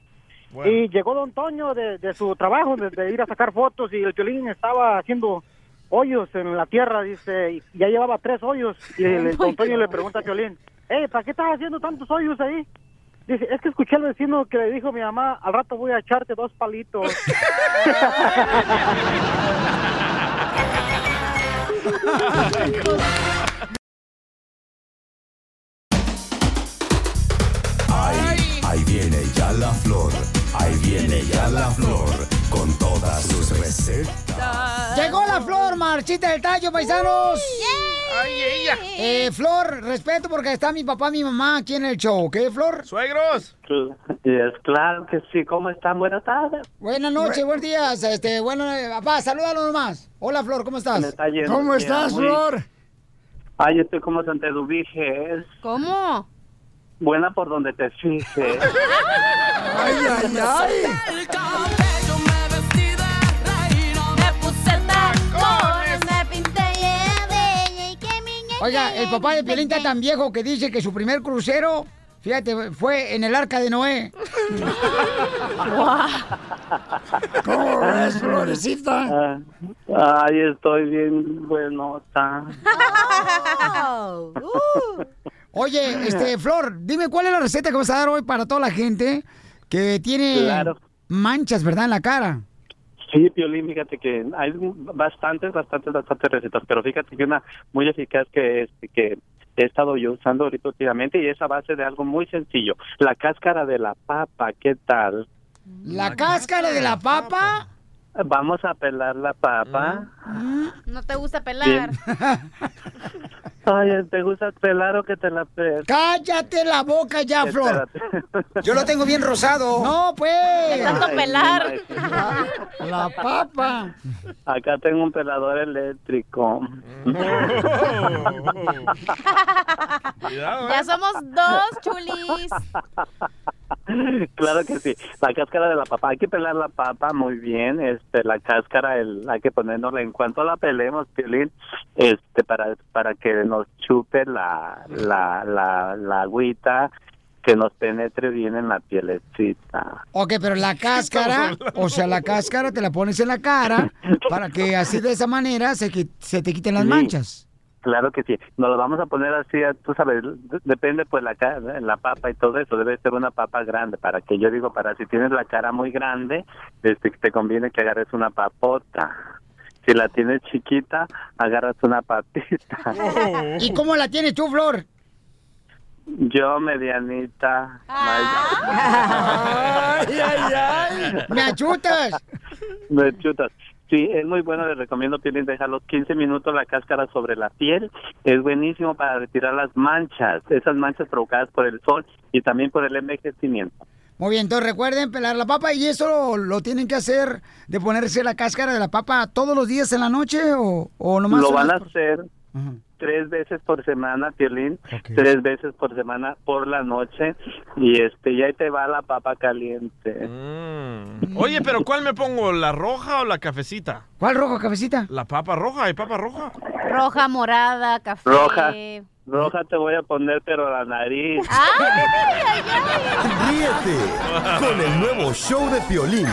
y llegó Don Toño de, de su trabajo, de, de ir a sacar fotos y el Piolín estaba haciendo hoyos en la tierra, dice, y ya llevaba tres hoyos y el, Don Toño le pregunta a Piolín, hey, ¿para qué estás haciendo tantos hoyos ahí? Dice, es que escuché al vecino que le dijo a mi mamá, al rato voy a echarte dos palitos. Ahí, ahí viene ya la flor, ahí viene ya la flor, con todas sus recetas. Llegó la flor, marchita del tallo, paisanos. ¡Ay, ella! Eh, Flor, respeto porque está mi papá, mi mamá aquí en el show, ¿ok, Flor? ¡Suegros! Es claro que sí. ¿Cómo están? Buenas tardes. Buenas noches, buenos días. Este, bueno, eh, papá, salúdalo nomás. Hola, Flor, ¿cómo estás? Me está ¿Cómo estás, muy- Flor? Ay, estoy como Santa Eduvige. Es ¿Cómo? Buena por donde te fijes. Ay, ay, ay. Oiga, el papá de Piolín está tan viejo que dice que su primer crucero, fíjate, fue en el arca de Noé. ¿Cómo ves, Florecita? Ah, Ay, estoy bien buenota. Oye, este, Flor, dime cuál es la receta que vas a dar hoy para toda la gente que tiene Claro. manchas, ¿verdad? En la cara. Sí, Piolín, fíjate que hay bastantes, bastantes, bastantes recetas, pero fíjate que una muy eficaz que, este, que he estado yo usando ahorita últimamente y es a base de algo muy sencillo. La cáscara de la papa, ¿qué tal? La cáscara de la papa. Vamos a pelar la papa. No te gusta pelar. Ay, ¿te gusta pelar o que te la Cállate la boca ya, Flor. Espérate. Yo lo tengo bien rosado. No, pues. De tanto pelar. La papa. Acá tengo un pelador eléctrico. Cuidado, ¿eh? Ya somos dos, chulis. claro que sí. La cáscara de la papa, hay que pelar la papa muy bien. Este, la cáscara, el, hay que ponernosla en cuanto la pelemos, Piolín, este, para para que nos chupe la la la, la agüita. que nos penetre bien en la pielecita. Ok, pero la cáscara, o sea, la cáscara te la pones en la cara para que así de esa manera se, se te quiten las Sí. manchas. Claro que sí. Nos lo vamos a poner así, tú sabes, depende pues la la papa y todo eso. Debe ser una papa grande para que yo digo, para si tienes la cara muy grande, este, te conviene que agarres una papota. Si la tienes chiquita, agarras una papita. ¿Y cómo la tienes tú, Flor? Yo medianita. Ay, ay, ay. ¿Me achutas? Me chutas. Sí, es muy bueno, les recomiendo Piolín dejar los 15 minutos la cáscara sobre la piel. Es buenísimo para retirar las manchas, esas manchas provocadas por el sol y también por el envejecimiento. Muy bien, entonces recuerden pelar la papa y eso lo, lo tienen que hacer de ponerse la cáscara de la papa todos los días en la noche o, o nomás. Lo van a hacer tres veces por semana, Piolín, tres veces por semana por la noche y este y ahí te va la papa caliente. Mm. Oye, pero ¿cuál me pongo? ¿La roja o la cafecita? ¿Cuál roja, cafecita? La papa roja, ¿hay papa roja? Roja, morada, café. Roja, roja te voy a poner pero la nariz. Ríete con el nuevo show de Piolín.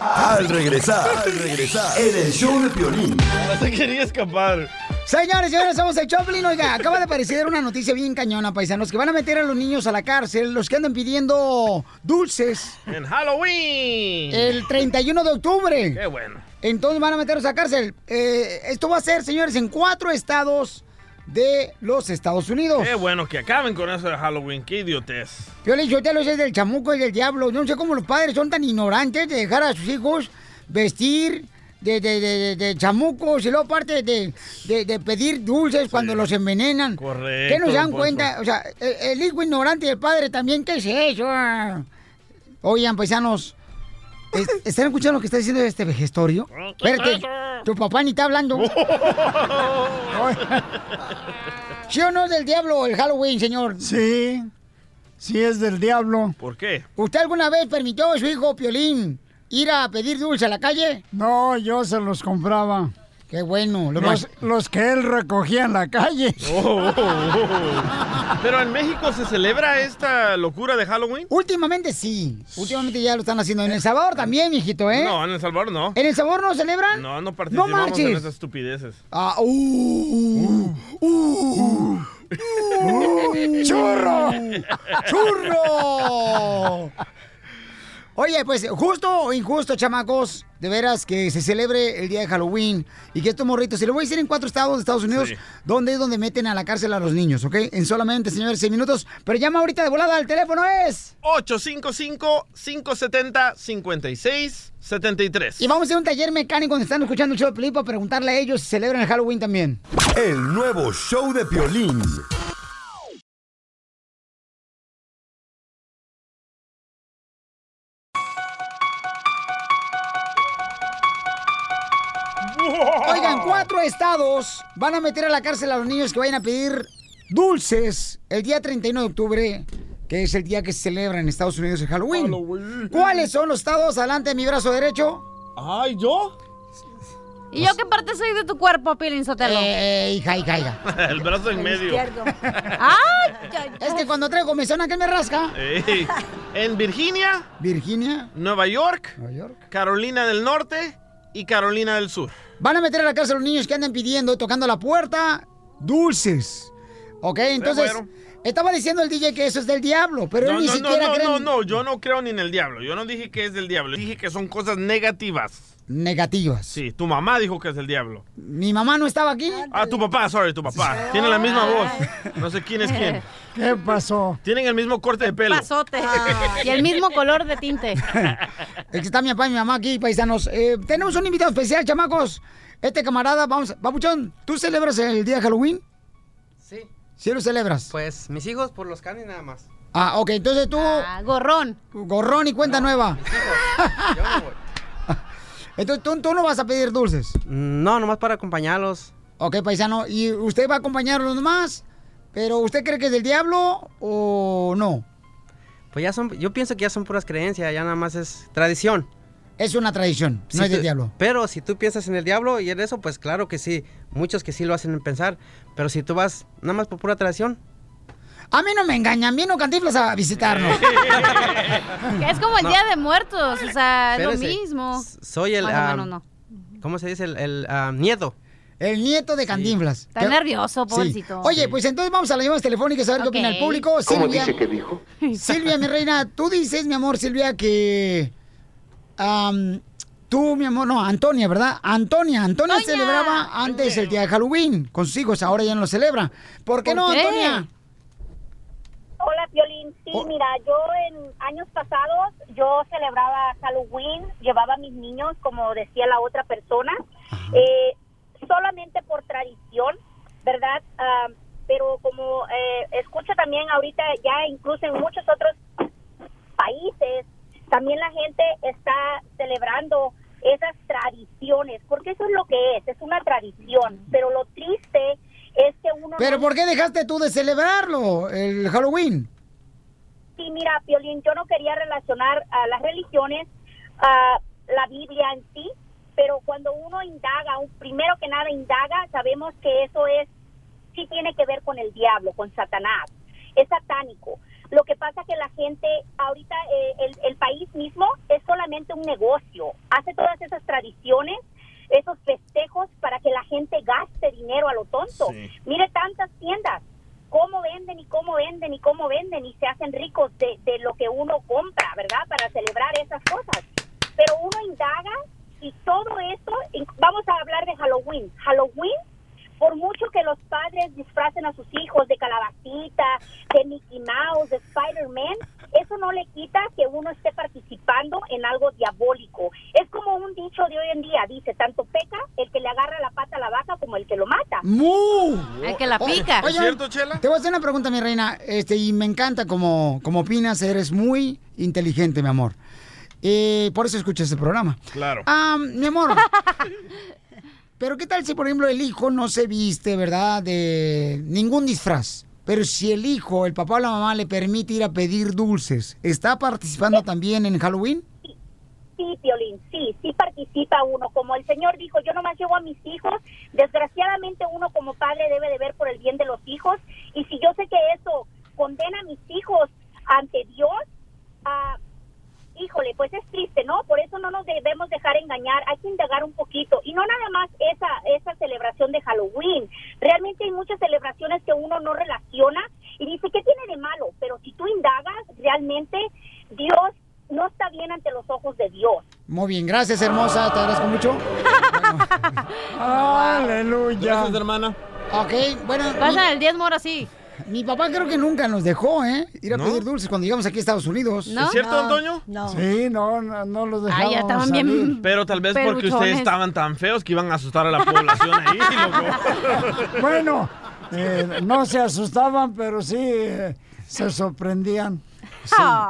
Al regresar, al regresar, en el show de Piolín. Se quería escapar. Señores, señores, somos el Choplin. Oiga, acaba de aparecer una noticia bien cañona, paisanos, que van a meter a los niños a la cárcel, los que andan pidiendo dulces En Halloween. el 31 de octubre. Qué bueno. Entonces van a meterlos a cárcel. Eh, esto va a ser, señores, en cuatro estados de los Estados Unidos. Qué bueno que acaben con eso de Halloween. Qué idiotez. Yo le yo te lo sé del chamuco y del diablo. Yo no sé cómo los padres son tan ignorantes de dejar a sus hijos vestir de, de, de, de- de chamucos y luego aparte de, de- de pedir dulces cuando los envenenan. Correcto, ¿Qué no se dan cuenta? O sea, el, el hijo ignorante y el padre también, ¿qué es eso? Oigan, paisanos, ¿es- ¿están escuchando lo que está diciendo este vejestorio? Espérate, tu papá ni está hablando. ¿Sí o no es del diablo el Halloween, señor? Sí, sí es del diablo. ¿Por qué? ¿Usted alguna vez permitió a su hijo Piolín ir a pedir dulce a la calle? No, yo se los compraba. Qué bueno. Lo Los, los que él recogía en la calle. Oh, Pero en México se celebra esta locura de Halloween. Últimamente sí. Últimamente ya lo están haciendo. En El Salvador también, mijito, ¿eh? No, en El Salvador no. ¿En El Salvador no celebran? No, no participamos marches. en esas estupideces. Ah, uh, uh, uh, uh, ¡Churro! ¡Churro! Oye, pues justo o injusto, chamacos, de veras que se celebre el día de Halloween y que estos morritos, se lo voy a decir en cuatro estados de Estados Unidos, Sí. donde es donde meten a la cárcel a los niños, ¿ok? En solamente, señores, seis minutos. Pero llama ahorita de volada al teléfono es. 855-570-5673. Y vamos a hacer un taller mecánico donde están escuchando el show de Pelín para preguntarle a ellos si celebran el Halloween también. El nuevo show de Piolín. Oigan, cuatro estados van a meter a la cárcel a los niños que vayan a pedir dulces el día 31 de octubre, que es el día que se celebra en Estados Unidos el Halloween. ¿Cuáles son los estados? Adelante, mi brazo derecho. Ay, ¿yo? ¿Y yo qué parte soy de tu cuerpo, Pilín Sotelo? Eh, hija, hija, hija. El brazo en medio. ¡Ay! Es que cuando traigo mesona que me rasca. Ey. En Virginia, Virginia, Nueva York, Nueva York. Carolina del Norte y Carolina del Sur. Van a meter a la cárcel a los niños que andan pidiendo, tocando la puerta, dulces. ¿Ok? Entonces, bueno. estaba diciendo el DJ que eso es del diablo, pero no, él ni no, siquiera no, cree no, no, yo no creo ni en el diablo. Yo no dije que es del diablo. Dije que son cosas negativas. negativas. Sí, tu mamá dijo que es el diablo. Mi mamá no estaba aquí. Ah, tu papá, sorry, tu papá. Tienen la misma voz. No sé quién es quién. ¿Qué pasó? Tienen el mismo corte de pelo. Pasote. Y el mismo color de tinte. Es que está mi papá y mi mamá aquí, paisanos. Eh, tenemos un invitado especial, chamacos. Este camarada, vamos, Papuchón, ¿tú celebras el día de Halloween? Sí. ¿Sí lo celebras? Pues mis hijos por los canes nada más. Ah, ok, entonces tú... gorrón. Gorrón y cuenta nueva. Yo no voy. Entonces ¿tú, tú no vas a pedir dulces. No, nomás para acompañarlos. Ok, paisano, ¿y usted va a acompañar a los demás? ¿Pero usted cree que es del diablo o no? Pues ya son, yo pienso que ya son puras creencias, ya nada más es tradición. Es una tradición, Si no es del tú- diablo. Pero si tú piensas en el diablo y en eso, pues claro que sí. Muchos que sí lo hacen pensar. Pero si tú vas nada más por pura tradición. A mí no me engañan, vino Cantinflas a visitarnos. Es como el No. Día de Muertos, o sea, es lo mismo. Soy el... Menos no. ¿Cómo se dice? El, el, nieto. El nieto de Cantinflas. Está nervioso, Sí. pobrecito. Oye, pues entonces vamos a las llamadas telefónicas a ver qué opina el público. ¿Cómo Silvia, dice que dijo? Silvia, mi reina, tú dices, mi amor, Silvia, que... tú, mi amor, no, Antonia, ¿verdad? Antonia, Antonia celebraba antes el día de Halloween con sus hijos, ahora ya no lo celebra. ¿Por qué ¿Por no, qué? Antonia? Hola, Piolín. Sí, Oh. mira, yo en años pasados, yo celebraba Halloween, llevaba a mis niños, como decía la otra persona, eh, solamente por tradición, ¿verdad? Ah, pero como eh, escucho también ahorita, ya incluso en muchos otros países, también la gente está celebrando esas tradiciones, porque eso es lo que es, es una tradición. Pero lo triste es que uno... ¿Pero no- por qué dejaste tú de celebrarlo, el Halloween? Sí, mira, Piolín, yo no quería relacionar a las religiones a la Biblia en sí, pero cuando uno indaga, primero que nada indaga, sabemos que eso es, sí tiene que ver con el diablo, con Satanás, es satánico. Lo que pasa que la gente, ahorita eh, el, el país mismo es solamente un negocio, hace todas esas tradiciones, esos festejos para que la gente gaste dinero a lo tonto. Mire tantas tiendas, cómo venden y cómo venden y cómo venden y se hacen ricos de, de lo que uno compra, ¿verdad? Para celebrar esas cosas. Pero uno indaga y todo eso, y vamos a hablar de Halloween. Halloween, por mucho que los padres disfracen a sus hijos de calabacita, de Mickey Mouse, de Spider-Man, eso no le quita que uno esté participando en algo diabólico. Es como un dicho de hoy en día, dice, tanto peca el que le agarra la pata a la vaca como el que lo mata. ¡Mu! Ay, que la pica. oye, Te voy a hacer una pregunta, mi reina, este, y me encanta como, como opinas, eres muy inteligente, mi amor. Eh, por eso escuchas este programa. Claro. Ah, mi amor. Pero qué tal si, por ejemplo, el hijo no se viste, ¿verdad? De ningún disfraz. Pero si el hijo, el papá o la mamá le permite ir a pedir dulces, ¿está participando también en Halloween? Sí, Piolín, sí, sí participa uno. Como el Señor dijo, yo nomás llevo a mis hijos. Desgraciadamente uno como padre debe de ver por el bien de los hijos. Y si yo sé que eso condena a mis hijos ante Dios, ah, híjole, pues es triste, ¿no? Por eso no nos debemos dejar engañar, hay que indagar un poquito. Y no nada más esa, esa celebración de Halloween. Realmente hay muchas celebraciones que uno no relaciona y dice, ¿qué tiene de malo? Pero si tú indagas, realmente Dios no está bien ante los ojos de Dios. Muy bien, gracias, hermosa, te agradezco mucho. Aleluya. Gracias, hermana. Ok, bueno. Pasa el diezmo ahora sí. Mi papá creo que nunca nos dejó, ¿eh? Ir a ¿No? pedir dulces cuando llegamos aquí a Estados Unidos. ¿No? ¿Es cierto, Antonio? No. Sí, no, no, no los Ay, dejaban ya estaban salir. bien. Pero tal vez porque ustedes estaban tan feos que iban a asustar a la población ahí, loco. Bueno, eh, no se asustaban, pero sí eh, se sorprendían.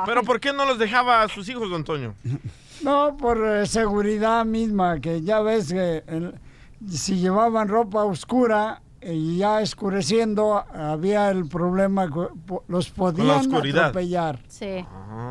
Pero ¿por qué no los dejaba a sus hijos, don Antonio? No, por eh, seguridad misma, que ya ves que el- si llevaban ropa oscura y ya oscureciendo, había el problema, que po- los podían atropellar. Sí.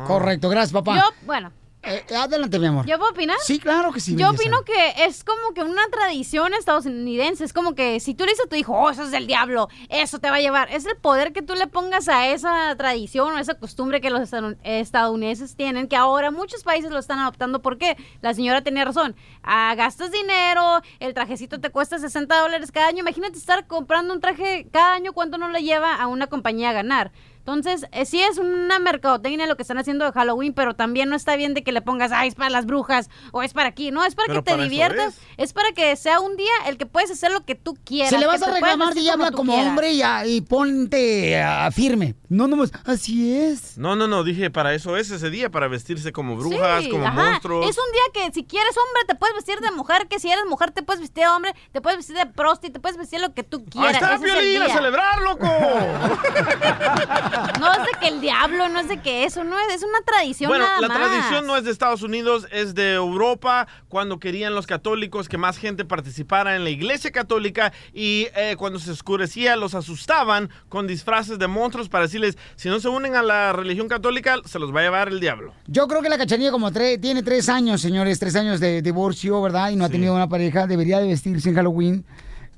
Correcto, gracias, papá. Yo, bueno, Eh, adelante, mi amor. ¿yo puedo opinar? Sí, claro que sí. Yo belleza. opino que es como que una tradición estadounidense. Es como que si tú le dices a tu hijo, oh, eso es del diablo, eso te va a llevar. Es el poder que tú le pongas a esa tradición o esa costumbre que los estadounidenses tienen, que ahora muchos países lo están adoptando. ¿Por qué? La señora tenía razón. Ah, gastas dinero, el trajecito te cuesta 60 dólares cada año. Imagínate estar comprando un traje cada año, ¿cuánto no le lleva a una compañía a ganar? Entonces, eh, sí es una mercadotecnia lo que están haciendo de Halloween, pero también no está bien de que le pongas, ay, es para las brujas o es para aquí. No, es para Pero que te para diviertas. Es. para que sea un día el que puedes hacer lo que tú quieras. Si le vas a reclamar, di habla como hombre y, a- y ponte ah, firme. No, no, así es. No, no, no, dije, para eso es ese día, para vestirse como brujas, Sí, como ajá. monstruos. Es un día que si quieres hombre te puedes vestir de mujer, que si eres mujer te puedes vestir de hombre, te puedes vestir de prosti, te puedes vestir lo que tú ¡Ahí quieras. está, Ese es el Piolín, a celebrar, loco! No es de que el diablo, no es de que eso, no es, es una tradición Bueno, nada la más. tradición no es de Estados Unidos, es de Europa, cuando querían los católicos que más gente participara en la iglesia católica y eh, cuando se oscurecía los asustaban con disfraces de monstruos para decirles, si no se unen a la religión católica, se los va a llevar el diablo. Yo creo que la cachanilla como tres, tiene tres años, señores, tres años de divorcio, ¿verdad? Y no ha tenido una pareja, debería de vestirse en Halloween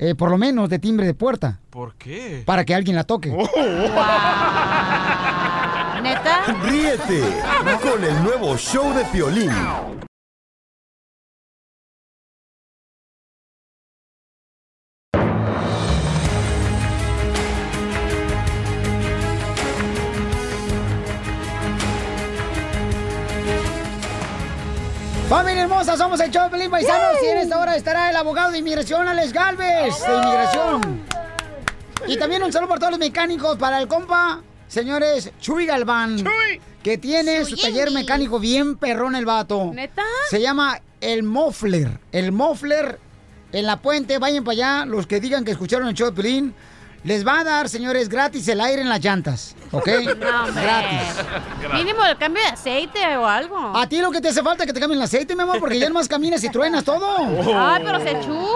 eh, por lo menos, de timbre de puerta. ¿Por qué? Para que alguien la toque. ¿Neta? Ríete con el nuevo show de Piolín. Hermosa, somos el show Pelín Paisanos y en esta hora estará el abogado de inmigración, Alex Galvez, de inmigración. Y también un saludo para todos los mecánicos, para el compa, señores, Chuy Galván. Que tiene su taller mecánico bien perrón el vato. ¿Neta? Se llama el Mofler. El Mofler en la puente, vayan para allá, los que digan que escucharon el show de Pelín. Les va a dar, señores, gratis el aire en las llantas, ¿ok? No. Gratis. Mínimo el cambio de aceite o algo. A ti lo que te hace falta es que te cambien el aceite, mi amor, porque ya nomás caminas y truenas todo. Ay, pero se chu.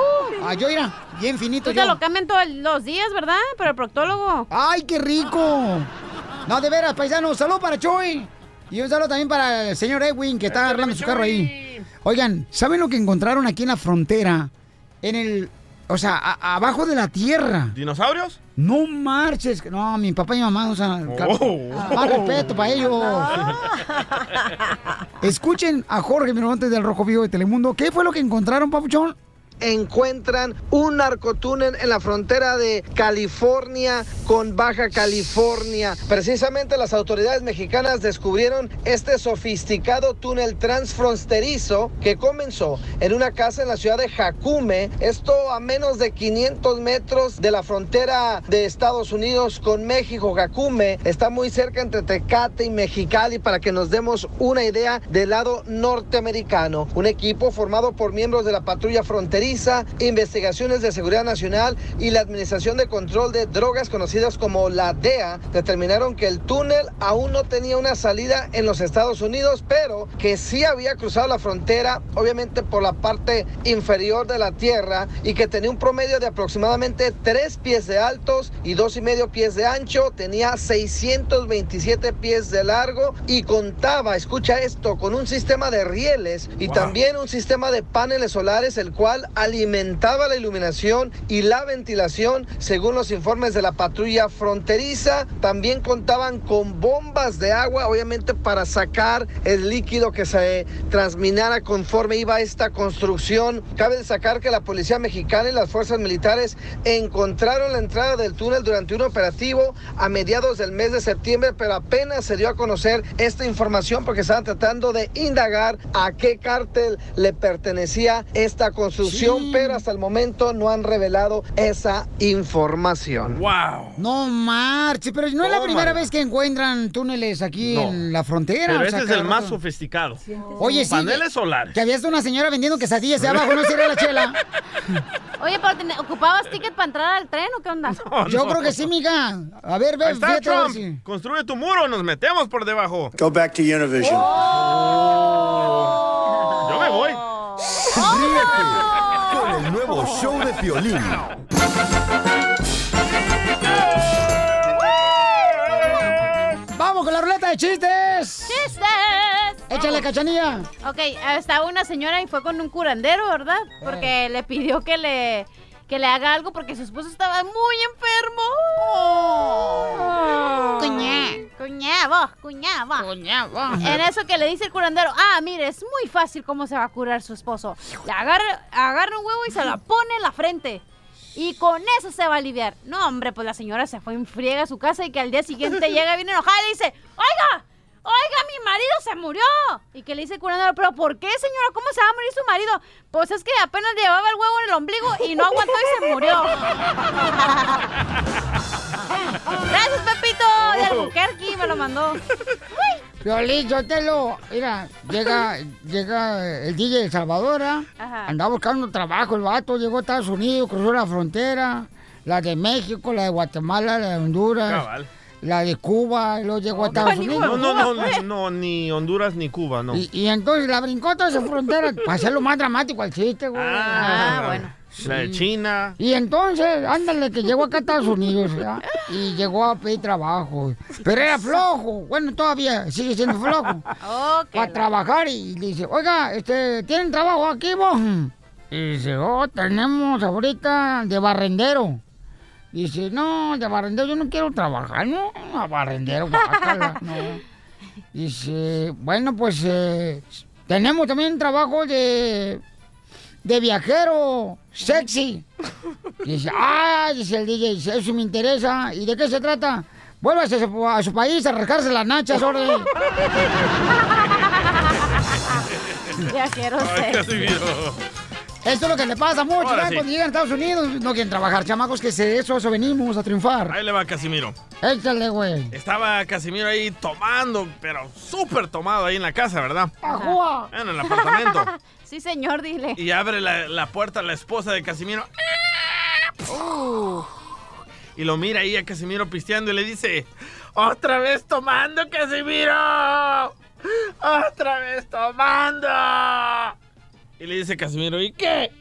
Ah, yo mira, bien finito Tú yo. te lo cambian todos los días, ¿verdad? Pero el proctólogo. ¡Ay, qué rico! No, de veras, paisanos, salud para Chuy. Y un saludo también para el señor Edwin, que está arreglando su carro ahí. Oigan, ¿saben lo que encontraron aquí en la frontera? En el... O sea, a- abajo de la tierra. ¿Dinosaurios? No marches. No, mi papá y mi mamá usan... ca- Oh. Más respeto para ellos. Escuchen a Jorge Miramontes del Rojo Vivo de Telemundo. ¿Qué fue lo que encontraron, papuchón? Encuentran un narcotúnel en la frontera de California con Baja California. Precisamente las autoridades mexicanas descubrieron este sofisticado túnel transfronterizo que comenzó en una casa en la ciudad de Jacume, esto a menos de 500 metros de la frontera de Estados Unidos con México. Jacume está muy cerca entre Tecate y Mexicali para que nos demos una idea del lado norteamericano. Un equipo formado por miembros de la patrulla fronteriza, investigaciones de seguridad nacional y la Administración de Control de Drogas conocidas como la DEA determinaron que el túnel aún no tenía una salida en los Estados Unidos, pero que sí había cruzado la frontera, obviamente por la parte inferior de la tierra y que tenía un promedio de aproximadamente 3 pies de altos y dos y medio pies de ancho, tenía 627 pies de largo y contaba, escucha esto, con un sistema de rieles y Wow. también un sistema de paneles solares el cual alimentaba la iluminación y la ventilación según los informes de la patrulla fronteriza. También contaban con bombas de agua, obviamente para sacar el líquido que se transminara conforme iba esta construcción. Cabe destacar que la policía mexicana y las fuerzas militares encontraron la entrada del túnel durante un operativo a mediados del mes de septiembre, pero apenas se dio a conocer esta información porque estaban tratando de indagar a qué cártel le pertenecía esta construcción, pero hasta el momento no han revelado esa información. ¡Wow! No marche, pero no es la primera vez que encuentran túneles aquí No. en la frontera. Pero o este sea, es el más sofisticado. Oye, sí. Paneles solares. Que había hasta una señora vendiendo quesadillas de abajo, ¿no sería la chela? Oye, pero ten- ¿ocupabas ticket para entrar al tren o qué onda? Yo creo que sí, mija. A ver, ve, está fíjate a ver Trump. si- Construye tu muro, nos metemos por debajo. Go back to Univision. Yo me voy. El nuevo show de Piolín. ¡Vamos con la ruleta de chistes! ¡Chistes! Échale, cachanilla. Ok, estaba una señora y fue con un curandero, ¿verdad? Porque le pidió que le, que le haga algo porque su esposo estaba muy enfermo. Cuñá, cuñá, vos, cuñá, vos. Cuñá, vos. En eso que le dice el curandero, ah, mire, es muy fácil cómo se va a curar su esposo. Le agarra, agarra un huevo y se lo pone en la frente. Y con eso se va a aliviar. No, hombre, pues la señora se fue en friega a su casa y que al día siguiente llega bien enojada y le dice, oiga, oiga, mi marido se murió. Y que le dice el curandero, pero ¿por qué, señora? ¿Cómo se va a morir su marido? Pues es que apenas llevaba el huevo en el ombligo y no aguantó y se murió. Gracias, Pepito, de Albuquerque, me lo mandó. Piolín, yo te lo... Mira, llega, llega el DJ de Salvador, ¿ah? Ajá. Andaba buscando trabajo el vato, llegó a Estados Unidos, cruzó la frontera, la de México, la de Guatemala, la de Honduras, Cabal. La de Cuba, y luego llegó a Estados Unidos. No, no, no, no, no, ni Honduras ni Cuba, no. Y, y entonces la brincó toda esa frontera para hacerlo más dramático al chiste, güey. Ah, bueno. La de China. Y entonces, ándale, que llegó acá a Estados Unidos, ¿verdad? Y llegó a pedir trabajo. Pero era flojo. Bueno, todavía sigue siendo flojo. Ok. Para trabajar y dice, oiga, este, ¿tienen trabajo aquí vos? Y dice, oh, tenemos ahorita de barrendero. Dice, no, de barrendero yo no quiero trabajar, no, a barrendero, guácala, no. Dice, bueno, pues eh, tenemos también trabajo de, de viajero sexy. Dice, ah, dice el DJ, dice, eso me interesa. ¿Y de qué se trata? Vuélvase a su, a su país a rascarse las nachas, orden. Viajero sexy. Esto es lo que le pasa mucho, Ahora. Cuando llegan a Estados Unidos, no quieren trabajar, chamacos, que se, eso, eso venimos a triunfar. Ahí le va Casimiro. Échale, güey. Estaba Casimiro ahí tomando, pero súper tomado ahí en la casa, ¿verdad? Ajua. En el apartamento. Sí, señor, dile. Y abre la, la puerta la esposa de Casimiro. Uh. Y lo mira ahí a Casimiro pisteando y le dice, ¡Otra vez tomando, Casimiro! ¡Otra vez tomando! Y le dice Casimiro, ¿y qué?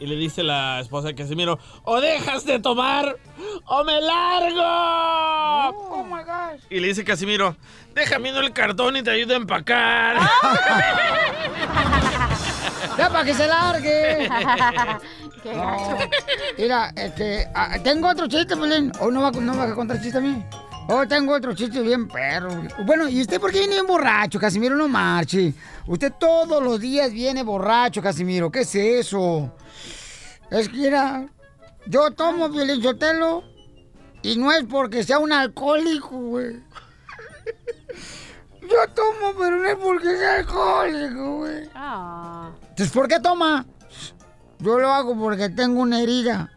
Y le dice la esposa de Casimiro, ¡O dejas de tomar o me largo! Oh my gosh. Y le dice Casimiro, déjame el cartón y te ayudo a empacar. Ya para que se largue. Qué No. Mira, este, ah, tengo otro chiste, Pelín. ¿O no va, no va a contar chiste a mí? Oh, tengo otro chiste bien perro. Bueno, ¿y usted por qué viene bien borracho, Casimiro? No marche. Usted todos los días viene borracho, Casimiro. ¿Qué es eso? Es que, mira, yo tomo Violín Sotelo y no es porque sea un alcohólico, güey. Yo tomo, pero no es porque sea alcohólico, güey. Ah. Entonces, ¿por qué toma? Yo lo hago porque tengo una herida.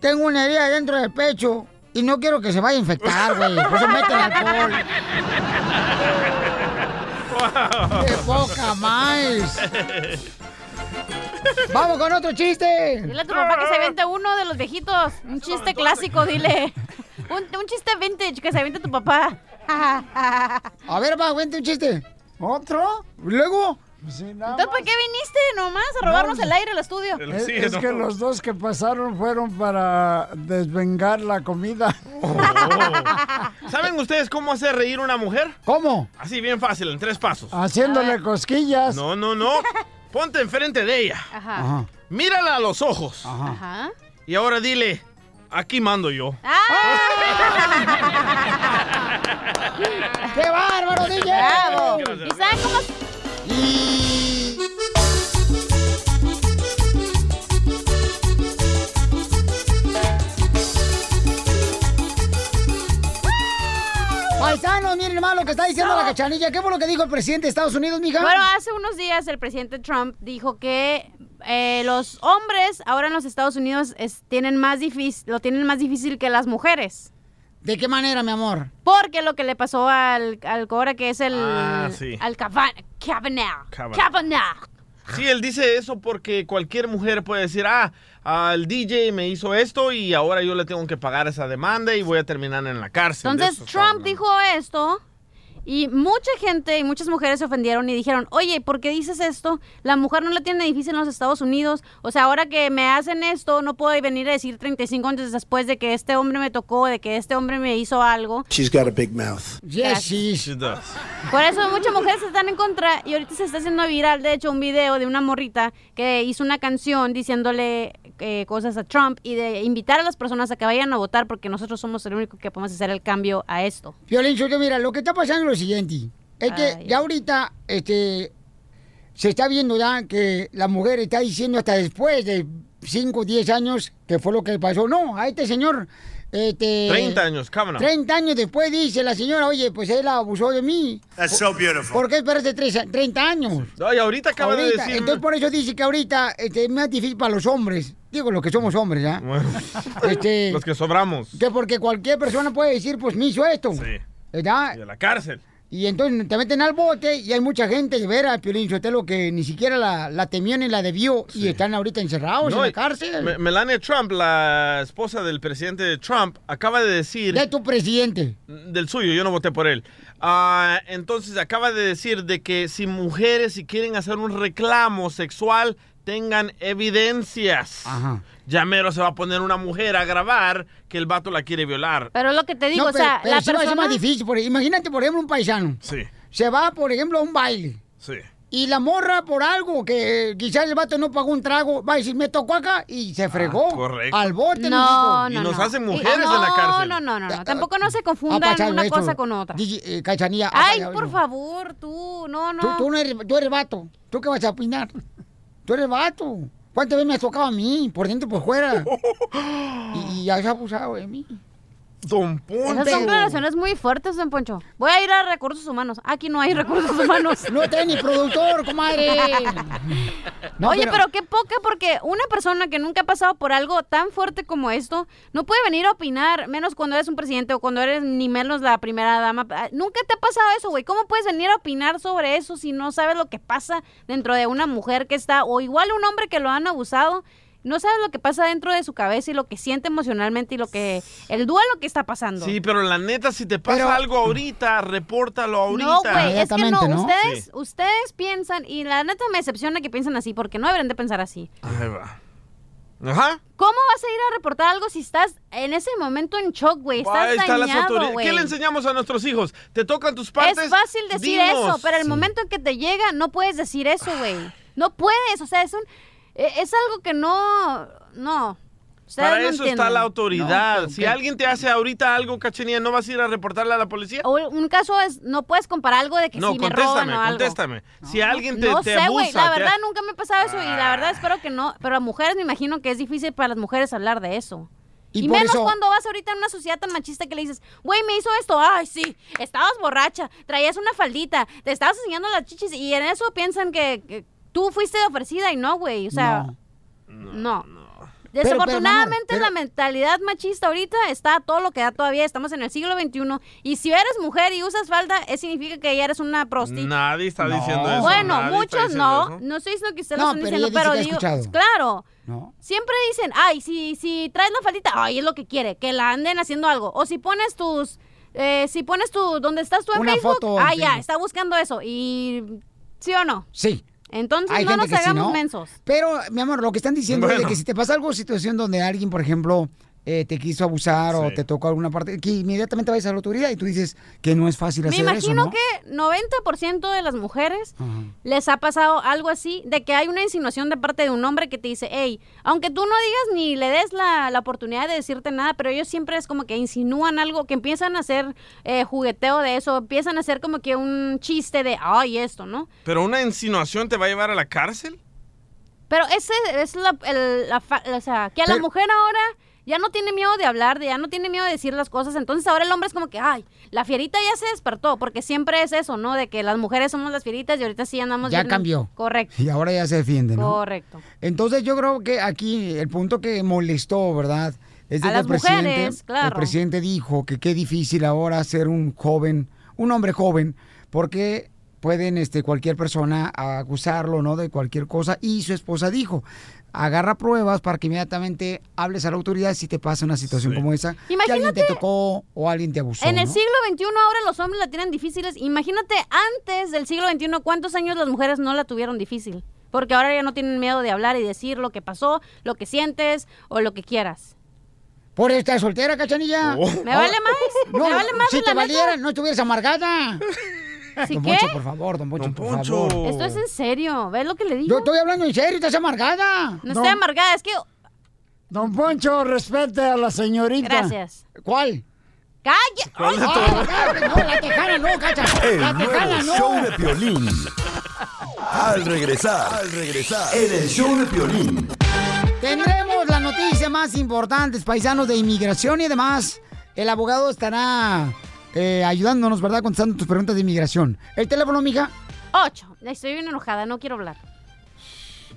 Tengo una herida dentro del pecho y no quiero que se vaya a infectar, güey. Por eso mete el alcohol. ¡Qué poca más! ¡Vamos con otro chiste! Dile a tu papá que se aviente uno de los viejitos. Un chiste clásico, dile. Un, un chiste vintage que se aviente tu papá. A ver, va, cuente un chiste. ¿Otro? ¿Luego? Entonces, ¿por qué viniste nomás a robarnos No, el aire al estudio? Es, es que los dos que pasaron fueron para desvengar la comida. ¿Saben ustedes cómo hacer reír a una mujer? ¿Cómo? Así, bien fácil, en tres pasos. Haciéndole cosquillas. No, no, no. Ponte enfrente de ella. Ajá. Mírala a los ojos. Ajá. Y ahora dile, aquí mando yo. ¡Qué bárbaro, DJ! ¡Bravo! ¿Y saben cómo? Paisanos, miren hermano lo que está diciendo la cachanilla. ¿Qué fue lo que dijo el presidente de Estados Unidos, mija? Bueno, hace unos días el presidente Trump dijo que eh, los hombres ahora en los Estados Unidos tienen más difícil, lo tienen más difícil que las mujeres. ¿De qué manera, mi amor? Porque lo que le pasó al, al Cora, que es el... Ah, sí. Al Kavanaugh. Kavanaugh. Kavanaugh. Kavanaugh. Sí, él dice eso porque cualquier mujer puede decir, ah, al DJ me hizo esto y ahora yo le tengo que pagar esa demanda y voy a terminar en la cárcel. Entonces Trump dijo esto y mucha gente y muchas mujeres se ofendieron y dijeron, oye, ¿por qué dices esto? La mujer no la tiene difícil en los Estados Unidos. O sea, ahora que me hacen esto, no puedo venir a decir 35 años después de que este hombre me tocó, de que este hombre me hizo algo. She's got a big mouth. Yes, she She does. Por eso muchas mujeres están en contra y ahorita se está haciendo viral, de hecho, un video de una morrita que hizo una canción diciéndole eh, cosas a Trump y de invitar a las personas a que vayan a votar porque nosotros somos el único que podemos hacer el cambio a esto. Violín, mira, lo que está pasando es lo siguiente. Es que Ay. ya ahorita, este, se está viendo ya que la mujer está diciendo hasta después de 5 o 10 años que fue lo que pasó. No, a este señor, este... 30 años, Kavanaugh. 30 años después dice la señora, oye, pues él abusó de mí. That's so beautiful. ¿Por qué esperaste tres- 30 años? No, y ahorita acaba Ahorita, de decir... Entonces por eso dice que ahorita este, es más difícil para los hombres. Digo, los que somos hombres, ¿ya? Bueno, Este, los que sobramos. que porque cualquier persona puede decir, pues me hizo esto. Sí. ¿Verdad? Y a la cárcel. Y entonces te meten al bote y hay mucha gente, de veras, Piolín Sotelo, que ni siquiera la, la temió ni la debió y están ahorita encerrados No, en la cárcel. Me- Melania Trump, la esposa del presidente Trump, acaba de decir... De tu presidente. Del suyo, yo no voté por él. Ah, entonces acaba de decir de que si mujeres si quieren hacer un reclamo sexual tengan evidencias. Ajá. Ya mero se va a poner una mujer a grabar que el vato la quiere violar. Pero lo que te digo, No, o sea, pero la sí va a ser persona... más difícil. por- imagínate, por ejemplo, un paisano. Sí, Se va, por ejemplo, a un baile. sí. Y la morra por algo, que quizás el vato no pagó un trago, va a decir, me tocó acá y se fregó. correcto. Al bote, No, no, Y nos no. hacen Y- mujeres no, en la cárcel. No, no, no, no. Tampoco no se confundan Apachado, una esto. cosa con otra. Eh, Cachanilla. Ay, por favor, tú, no, no. Tú, tú, no eres, tú eres vato. ¿Tú qué vas a opinar? Tú eres vato. ¿Cuántas veces me has tocado a mí? Por dentro y por fuera. y, y ya se ha abusado de mí. Don Esas son declaraciones muy fuertes, don Poncho. Voy a ir a recursos humanos. Aquí no hay recursos humanos. No tenés ni productor, comadre. No, Oye, pero- pero... qué poca, porque una persona que nunca ha pasado por algo tan fuerte como esto, no puede venir a opinar, menos cuando eres un presidente o cuando eres ni menos la primera dama. Ah, Nunca te ha pasado eso, güey. ¿Cómo puedes venir a opinar sobre eso si no sabes lo que pasa dentro de una mujer que está, o igual un hombre que lo han abusado? No sabes lo que pasa dentro de su cabeza y lo que siente emocionalmente y lo que el duelo que está pasando. Sí, pero la neta, si te pasa Pero- algo ahorita, repórtalo ahorita. No, güey, es que no, ustedes, Sí. ustedes piensan, y la neta me decepciona que piensen así, porque no deberían de pensar así. Ahí va. Ajá. ¿Cómo vas a ir a reportar algo si estás en ese momento en shock, güey? Estás Ahí las dañado, autoridades. güey. ¿Qué le enseñamos a nuestros hijos? ¿Te tocan tus partes? Es fácil decir Dinos. eso, pero el momento en que te llega, no puedes decir eso, güey. No puedes, o sea, es un... eh, Es algo que no... No. Ustedes Para no eso está la autoridad. No, si alguien te hace ahorita algo, cachenía, ¿no vas a ir a reportarle a la policía? O un caso es, no puedes comparar algo de que No, si me roban o algo. contéstame. Si alguien te, no te sé, güey, abusa, la te- verdad nunca me ha pasado eso y la verdad espero que no, pero a mujeres me imagino que es difícil para las mujeres hablar de eso. Y menos eso- cuando vas ahorita en una sociedad tan machista que le dices, güey, me hizo esto, ay, sí, estabas borracha, traías una faldita, te estabas enseñando las chichis y en eso piensan que, que tú fuiste ofrecida y no, güey, o sea, no. Desafortunadamente pero, mi amor, la mentalidad machista ahorita está a todo lo que da todavía, estamos en el siglo XXI y si eres mujer y usas falda, eso significa que ya eres una prosti. Nadie está diciendo eso. Bueno, nadie muchos no. eso. No estoy diciendo que ustedes No, lo pero diciendo, pero digo, escuchado. claro. ¿No? Siempre dicen, ay, si, si traes la faldita, ay, es lo que quiere, que la anden haciendo algo. O si pones tus, eh, si pones tu, donde estás tú en Una Facebook, foto ah, ya, está buscando eso. Y, ¿sí o no? Sí. Entonces Hay no nos sí, hagamos ¿no? mensos. Pero, mi amor, lo que están diciendo es de que si te pasa algo, situación donde alguien, por ejemplo, eh, te quiso abusar o te tocó alguna parte, que inmediatamente vayas a la autoridad y tú dices que no es fácil Me hacer imagino eso, ¿no? que 90% de las mujeres les ha pasado algo así, de que hay una insinuación de parte de un hombre que te dice, hey, aunque tú no digas ni le des la, la oportunidad de decirte nada, pero ellos siempre es como que insinúan algo, que empiezan a hacer eh, jugueteo de eso, empiezan a hacer como que un chiste de, ay, esto, ¿no? ¿Pero una insinuación te va a llevar a la cárcel? Pero ese es la, el- la o sea, que a la mujer ahora ya no tiene miedo de hablar, de ya no tiene miedo de decir las cosas, entonces ahora el hombre es como que, ay, la fierita ya se despertó, porque siempre es eso, ¿no? De que las mujeres somos las fieritas y ahorita sí andamos Ya bien- cambió. Correcto. Y ahora ya se defiende, ¿no? Correcto. Entonces yo creo que aquí el punto que molestó, ¿verdad? Es de A que las el presidente, mujeres, claro. el presidente dijo que qué difícil ahora ser un joven, un hombre joven, porque pueden este cualquier persona acusarlo, ¿no? De cualquier cosa y su esposa dijo, agarra pruebas para que inmediatamente hables a la autoridad si te pasa una situación como esa, que alguien te Imagínate- tocó o alguien te abusó, En el ¿no? siglo XXI ahora los hombres la tienen difíciles. Imagínate antes del siglo XXI cuántos años las mujeres no la tuvieron difícil. Porque ahora ya no tienen miedo de hablar y decir lo que pasó, lo que sientes o lo que quieras. Por estar soltera, cachanilla. Oh. Me vale más, No, me vale más, Si la te neta. valiera, no estuvieras amargada. ¿Sí don qué? Poncho, por favor, don Poncho, por favor. Esto es en serio, ¿ves lo que le digo? Yo estoy hablando en serio, estás amargada. No estoy amargada, es que... Don Poncho, respete a la señorita. Gracias. ¿Cuál? ¡Calla! ¿Cuál de ay, No, la tejana no, cacha. El La nuevo show de Piolín. Al regresar, al regresar, en el show de Piolín. Tendremos las noticias más importantes, paisanos de inmigración y además el abogado estará eh, ayudándonos, ¿verdad? Contestando tus preguntas de inmigración. ¿El teléfono, mija? Ocho. Estoy bien enojada, no quiero hablar.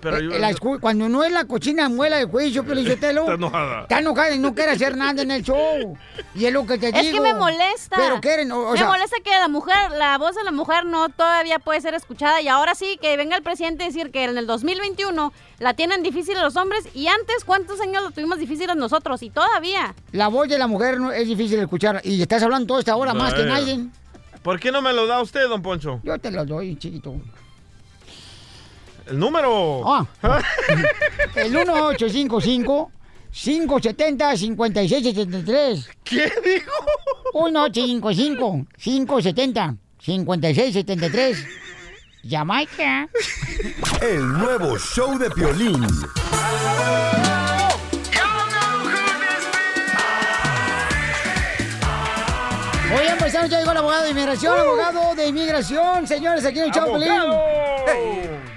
Pero Eh, yo- la escu- cuando no es la cochina muela de juicio, Pelizotelo. Está enojada. Está enojada y no quiere hacer nada en el show. Y es lo que te Es digo. que me molesta. Pero quieren, o, o me sea, molesta que la mujer, la voz de la mujer no todavía puede ser escuchada y ahora sí que venga el presidente a decir que en el 2021 la tienen difícil los hombres y antes cuántos años lo tuvimos difíciles nosotros y todavía. la voz de la mujer no- es difícil de escuchar. Y estás hablando toda esta hora más que nadie. ¿Por qué no me lo da usted, don Poncho? Yo te lo doy, chiquito. El número. Ah. El 1855 570 5673. ¿Qué dijo? 1855 570 5673. Jamaica. El nuevo show de Piolín. Oigan, pues ya llegó el abogado de inmigración, abogado de inmigración, señores, aquí en el Piolín.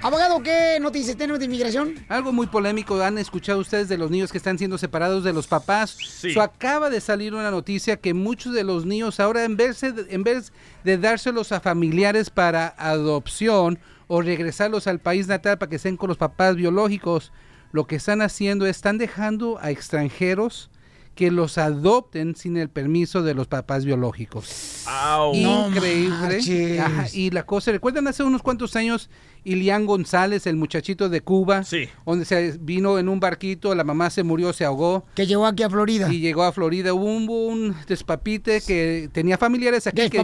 Abogado, ¿qué noticias tenemos de inmigración? Algo muy polémico, han escuchado ustedes de los niños que están siendo separados de los papás. So, acaba de salir una noticia que muchos de los niños ahora en vez, de, en vez de dárselos a familiares para adopción o regresarlos al país natal para que estén con los papás biológicos, lo que están haciendo es están dejando a extranjeros que los adopten sin el permiso de los papás biológicos. Increíble. No Ajá, y la cosa, ¿recuerdan hace unos cuantos años Ilián González, el muchachito de Cuba? Sí. Donde se vino en un barquito, la mamá se murió, se ahogó. Que llegó aquí a Florida. Y llegó a Florida. Hubo un, un despapite que tenía familiares aquí. que-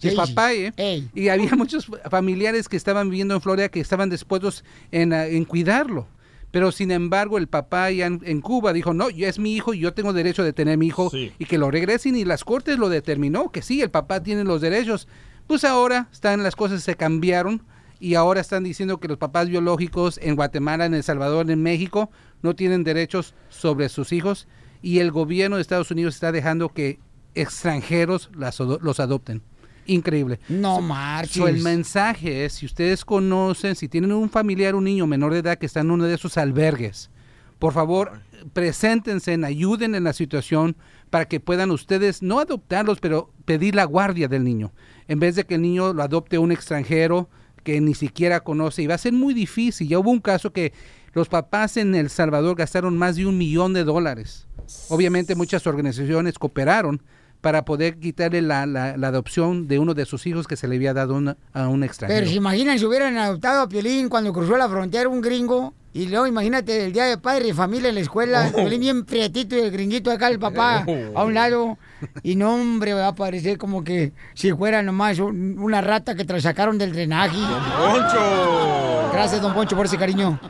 que- Despapalle. Y había muchos familiares que estaban viviendo en Florida que estaban dispuestos en, en cuidarlo. Pero sin embargo, el papá ya en, en Cuba dijo, no, yo es mi hijo y yo tengo derecho de tener mi hijo y que lo regresen y las cortes lo determinó, que sí, el papá tiene los derechos. Pues ahora están las cosas se cambiaron y ahora están diciendo que los papás biológicos en Guatemala, en El Salvador, en México, no tienen derechos sobre sus hijos y el gobierno de Estados Unidos está dejando que extranjeros las los adopten. Increíble. No marches. so el mensaje es, si ustedes conocen, si tienen un familiar, un niño menor de edad que está en uno de esos albergues, por favor, preséntense, ayuden en la situación para que puedan ustedes no adoptarlos, pero pedir la guardia del niño. En vez de que el niño lo adopte un extranjero que ni siquiera conoce, y va a ser muy difícil. Ya hubo un caso que los papás en El Salvador gastaron más de un millón de dólares. Obviamente muchas organizaciones cooperaron para poder quitarle la, la- la adopción de uno de sus hijos que se le había dado una- a un extranjero. Pero si imaginan si hubieran adoptado a Piolín cuando cruzó la frontera un gringo. Y luego imagínate el día de padre y familia en la escuela. Oh. Piolín bien prietito y el gringuito acá, el papá Oh. a un lado. Y no, hombre, va a parecer como que si fuera nomás un- una rata que sacaron del drenaje. Poncho. Gracias, don Poncho, por ese cariño.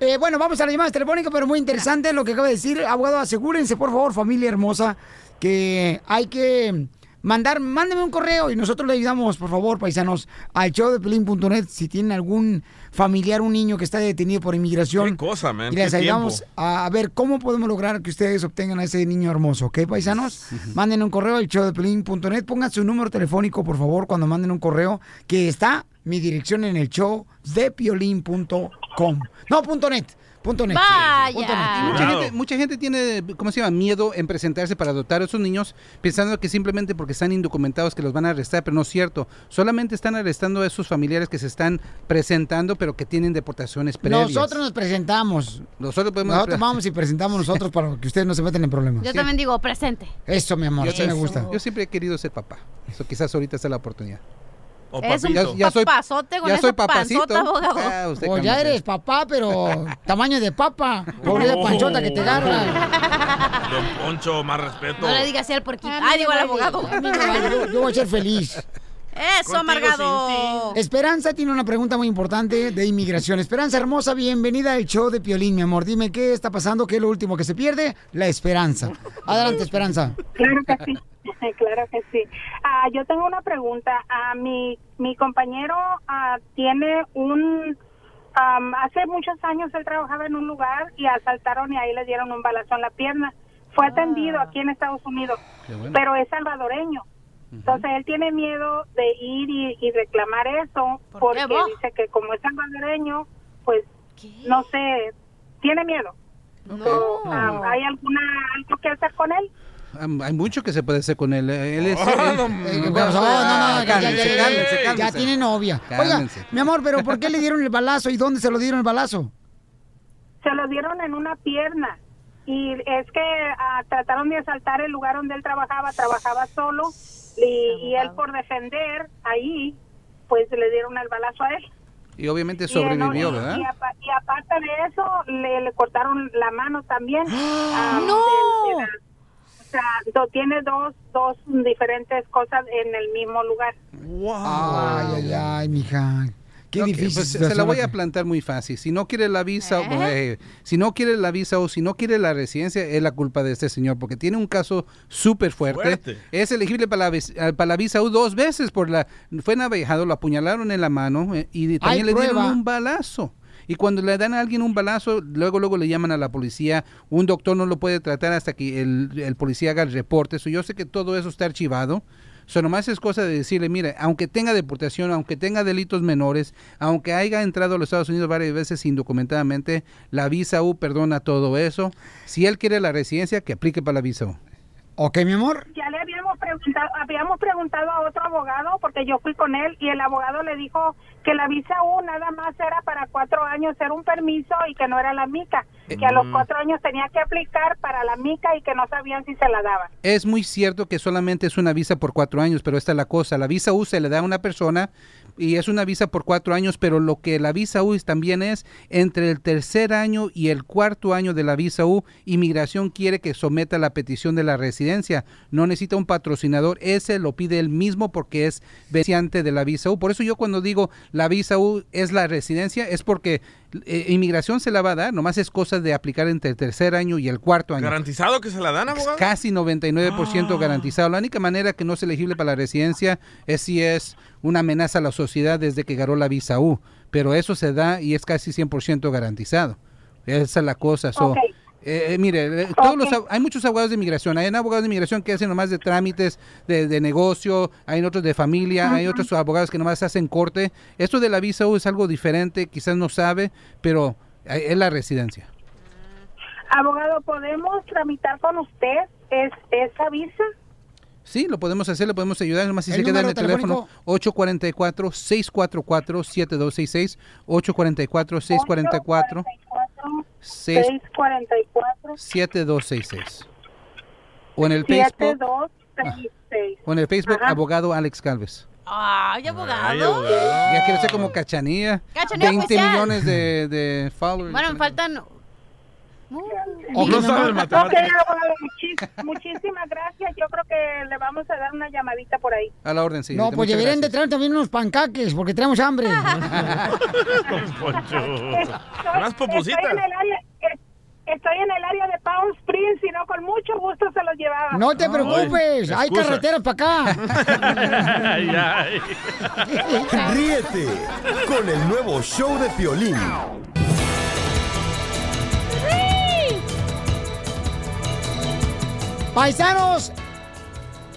Eh, bueno, vamos a la llamada telefónica, pero muy interesante lo que acaba de decir. Abogado, asegúrense, por favor, familia hermosa, que hay que mandar, mándenme un correo y nosotros le ayudamos, por favor, paisanos, al show de Pelín.net si tienen algún familiar, un niño que está detenido por inmigración. Qué cosa, man. Y les ayudamos tiempo. a, ver cómo podemos lograr que ustedes obtengan a ese niño hermoso, ¿ok, paisanos? Manden un correo al show de Pelín.net, pongan su número telefónico, por favor, cuando manden un correo, que está mi dirección en el show de piolín.com. No, punto net. Punto net. Vaya. Punto net. Y mucha, gente, mucha gente tiene, ¿cómo se llama? Miedo en presentarse para adoptar a esos niños, pensando que simplemente porque están indocumentados que los van a arrestar, pero no es cierto. Solamente están arrestando a esos familiares que se están presentando, pero que tienen deportaciones previas. Nosotros nos presentamos. Nosotros podemos... Nosotros vamos y presentamos nosotros para que ustedes no se metan en problemas. Yo también digo presente. Eso, mi amor, Yo, eso me gusta. yo siempre he querido ser papá. Eso quizás ahorita está la oportunidad. O Es un Ya- ya soy- papazote con ya esa soy papacito. panzota, abogado. Ah, usted Pues ya eres papá, pero tamaño de papa. Por esa panchota que te agarra. Don Poncho, más respeto. No le digas así al porquito. Ay, digo al abogado. Yo voy a ser feliz. Eso, amargado. Esperanza tiene una pregunta muy importante de inmigración. Esperanza hermosa, bienvenida al show de Piolín, mi amor. Dime qué está pasando, qué es lo último que se pierde. La esperanza. Adelante, Esperanza. Claro que sí, claro que sí. Ah, yo tengo una pregunta. Ah, mi, mi compañero ah, tiene un... am, hace muchos años él trabajaba en un lugar y asaltaron y ahí le dieron un balazo en la pierna. Fue atendido aquí en Estados Unidos, bueno. pero es salvadoreño. Entonces él tiene miedo de ir y, y reclamar eso porque vos? dice que como es salvadoreño, pues no sé, tiene miedo. So, am, ¿Hay alguna algo que hacer con él? Hay mucho que se puede hacer con él. Él es... Eh, ¿qué pasó? No, no, no, ya, ya, ya, ya, Cálmense, ya cálmense. tiene novia. Oiga, mi amor, pero ¿por qué le dieron el balazo y dónde se lo dieron el balazo? se lo dieron en una pierna y es que ah, trataron de asaltar el lugar donde él trabajaba, trabajaba solo y, y él por defender ahí, pues le dieron el balazo a él. Y obviamente sobrevivió, y- ¿verdad? Y, apa- y aparte de eso, le, le cortaron la mano también. Ah, ¡No! de- de la- o sea, do- tiene dos, dos diferentes cosas en el mismo lugar. Ay, ay, ay, mija. Qué Ok, difícil. pues, se la voy a plantar muy fácil. Si no quiere la visa, ¿Eh? eh, si no quiere la visa o si no quiere la residencia, es la culpa de este señor, porque tiene un caso súper fuerte. Fuerte. Es elegible para la, eh, para la visa U dos veces por la, fue navejado, lo apuñalaron en la mano eh, y también le dieron un balazo. Y cuando le dan a alguien un balazo, luego luego le llaman a la policía. Un doctor no lo puede tratar hasta que el, el policía haga el reporte. So, yo sé que todo eso está archivado. So, nomás es cosa de decirle, mire, aunque tenga deportación, aunque tenga delitos menores, aunque haya entrado a los Estados Unidos varias veces indocumentadamente, la visa U perdona todo eso. Si él quiere la residencia, que aplique para la visa U. Ok, mi amor. Ya le habíamos preguntado, habíamos preguntado a otro abogado porque yo fui con él y el abogado le dijo que la visa U nada más era para cuatro años, era un permiso y que no era la mica, que a los Mm. cuatro años tenía que aplicar para la mica y que no sabían si se la daban. Es muy cierto que solamente es una visa por cuatro años, pero esta es la cosa. La visa U se le da a una persona y es una visa por cuatro años, pero lo que la visa U también es entre el tercer año y el cuarto año de la visa U, inmigración quiere que someta la petición de la residencia. No necesita un patrocinador, ese lo pide él mismo porque es venciante de la visa U. Por eso yo cuando digo la visa U es la residencia, es porque eh, inmigración se la va a dar, nomás es cosa de aplicar entre el tercer año y el cuarto año. ¿Garantizado que se la dan, abogado? Casi 99% Ah. garantizado. La única manera que no es elegible para la residencia es si es una amenaza a la sociedad desde que ganó la visa U. Pero eso se da y es casi 100% garantizado. Esa es la cosa. So, eh, eh, mire, eh, todos los hay muchos abogados de inmigración. Hay abogados de inmigración que hacen nomás de trámites de, de negocio, hay otros de familia, hay otros abogados que nomás hacen corte. Esto de la visa U es algo diferente, quizás no sabe, pero eh, es la residencia. Abogado, ¿podemos tramitar con usted es, esa visa? Sí, lo podemos hacer, le podemos ayudar, nomás si ¿El se queda en el teléfono 844-644-7266, 844-644-7266. 644 7266. O en el Facebook, 7266. o en el Facebook Ajá. abogado Alex Calves. Ay, abogado. Ya quiere ser como Cachanía. Cachanilla 20 oficial. millones de, de followers. Bueno, me faltan... Uh, No sabe matemáticas. muchis- muchísimas gracias. Yo creo que le vamos a dar una llamadita por ahí. A la orden, sí. No, pues deberían de traer también unos pancaques, porque tenemos hambre. Unas pupusitas. Estoy en el área, eh, estoy en el área de Palm Springs y no con mucho gusto se los llevaba. No te preocupes, hay carreteras para acá. Ay, ay. Ríete con el nuevo show de Piolín. Paisanos,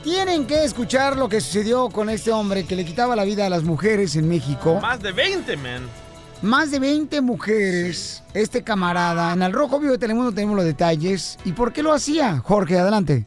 tienen que escuchar lo que sucedió con este hombre que le quitaba la vida a las mujeres en México. Más de 20, man. Más de 20 mujeres, este camarada. En el Rojo Vivo de Telemundo tenemos los detalles. ¿Y por qué lo hacía? Jorge, adelante.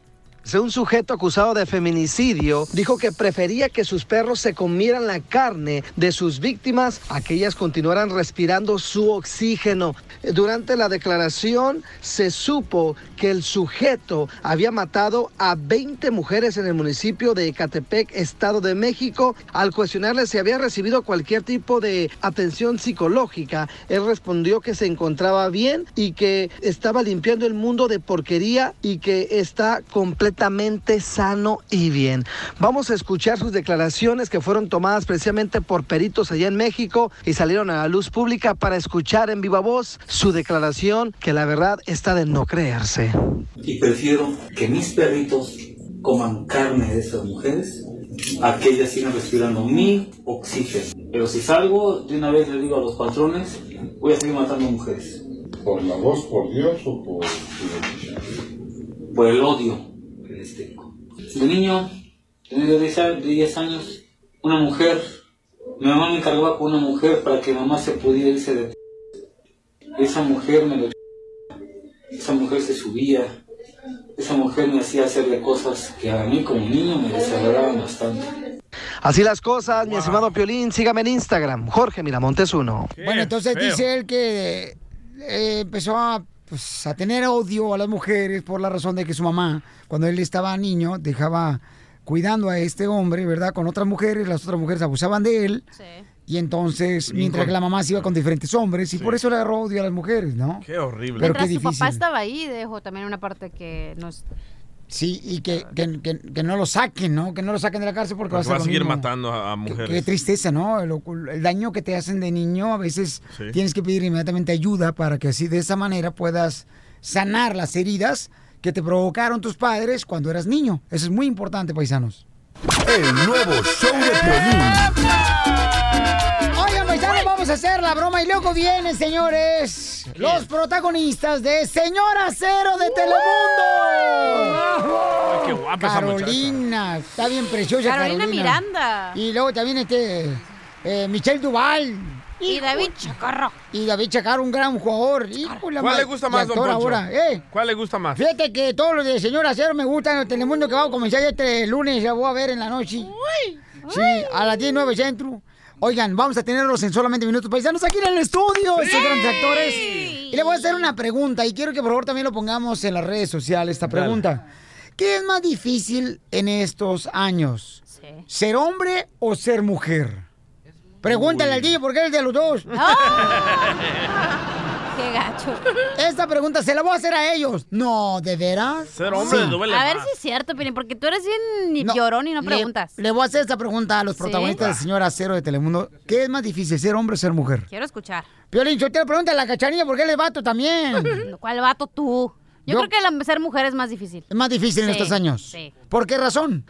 Un sujeto acusado de feminicidio dijo que prefería que sus perros se comieran la carne de sus víctimas a que ellas continuaran respirando su oxígeno. Durante la declaración se supo que el sujeto había matado a 20 mujeres en el municipio de Ecatepec, Estado de México. Al cuestionarle si había recibido cualquier tipo de atención psicológica, él respondió que se encontraba bien y que estaba limpiando el mundo de porquería y que está completamente sano y bien. Vamos a escuchar sus declaraciones que fueron tomadas precisamente por peritos allá en México y salieron a la luz pública para escuchar en viva voz su declaración que la verdad está de no creerse. Y prefiero que mis perritos coman carne de esas mujeres a que ellas sigan respirando mi oxígeno. Pero si salgo, de una vez le digo a los patrones, voy a seguir matando mujeres. ¿Por la voz, por Dios o por? Por el odio. De niño, tenía de 10 a- de 10 años, una mujer, mi mamá me encargaba con una mujer para que mamá se pudiera irse de... Esa mujer me lo... Esa mujer se subía, esa mujer me hacía hacerle cosas que a mí como niño me desagradaban bastante. Así las cosas, mi estimado Piolín, sígame en Instagram, Jorge Miramontes 1. Bueno, entonces dice él que eh, empezó a, pues, a tener odio a las mujeres por la razón de que su mamá, cuando él estaba niño, dejaba cuidando a este hombre, ¿verdad? Con otras mujeres, las otras mujeres abusaban de él. Y entonces, mientras que la mamá se iba con diferentes hombres, y por eso le agarró odio a las mujeres, ¿no? Qué horrible. Pero qué su papá estaba ahí, dejó también una parte que no es... Sí, y que, que, que- que no lo saquen, ¿no? Que no lo saquen de la cárcel porque, Porque va va a a ser lo seguir mismo. matando a, a Qué- mujeres. Qué tristeza, ¿no? El, el daño que te hacen de niño, a veces Sí. tienes que pedir inmediatamente ayuda para que así de esa manera puedas sanar las heridas que te provocaron tus padres cuando eras niño. Eso es muy importante, paisanos. El nuevo show de Piolín. Paisanos, vamos a hacer la broma y luego vienen, señores, los protagonistas de Señora Cero de Telemundo. Ay, qué guapa esa. Carolina, está bien preciosa Carolina Carolina. Miranda. Y luego también este eh, Michelle Duval. Y David Chacarro. Y David Chacarro, un gran jugador. Híjole, ¿Cuál le gusta más, don Poncho? ahora, ¿eh? ¿Cuál le gusta más? Fíjate que todos los de Señora Cero me gustan. El Telemundo que va a comenzar este lunes, ya voy a ver en la noche. Sí, a las 19 centro. Oigan, vamos a tenerlos en solamente minutos paisanos aquí en el estudio, estos grandes actores. Y le voy a hacer una pregunta y quiero que por favor también lo pongamos en las redes sociales, esta Dale. pregunta. ¿Qué es más difícil en estos años? ¿Ser hombre o ser mujer? Pregúntale al DJ porque es de los dos. Qué gacho. Esta pregunta se la voy a hacer a ellos. No, ¿de veras? Ser hombre Sí. duele A ver más. si es cierto, Piolín, porque tú eres bien llorón y no preguntas. Le, voy a hacer esta pregunta a los ¿Sí? protagonistas de Señora Cero de Telemundo. ¿Qué es más difícil, ser hombre o ser mujer? Quiero escuchar. Piolín, yo te pregunta a la cachanilla porque él es vato también. ¿Cuál vato tú? Yo, Yo- creo que la- ser mujer es más difícil. Es más difícil en Sí, estos años. Sí. ¿Por qué razón?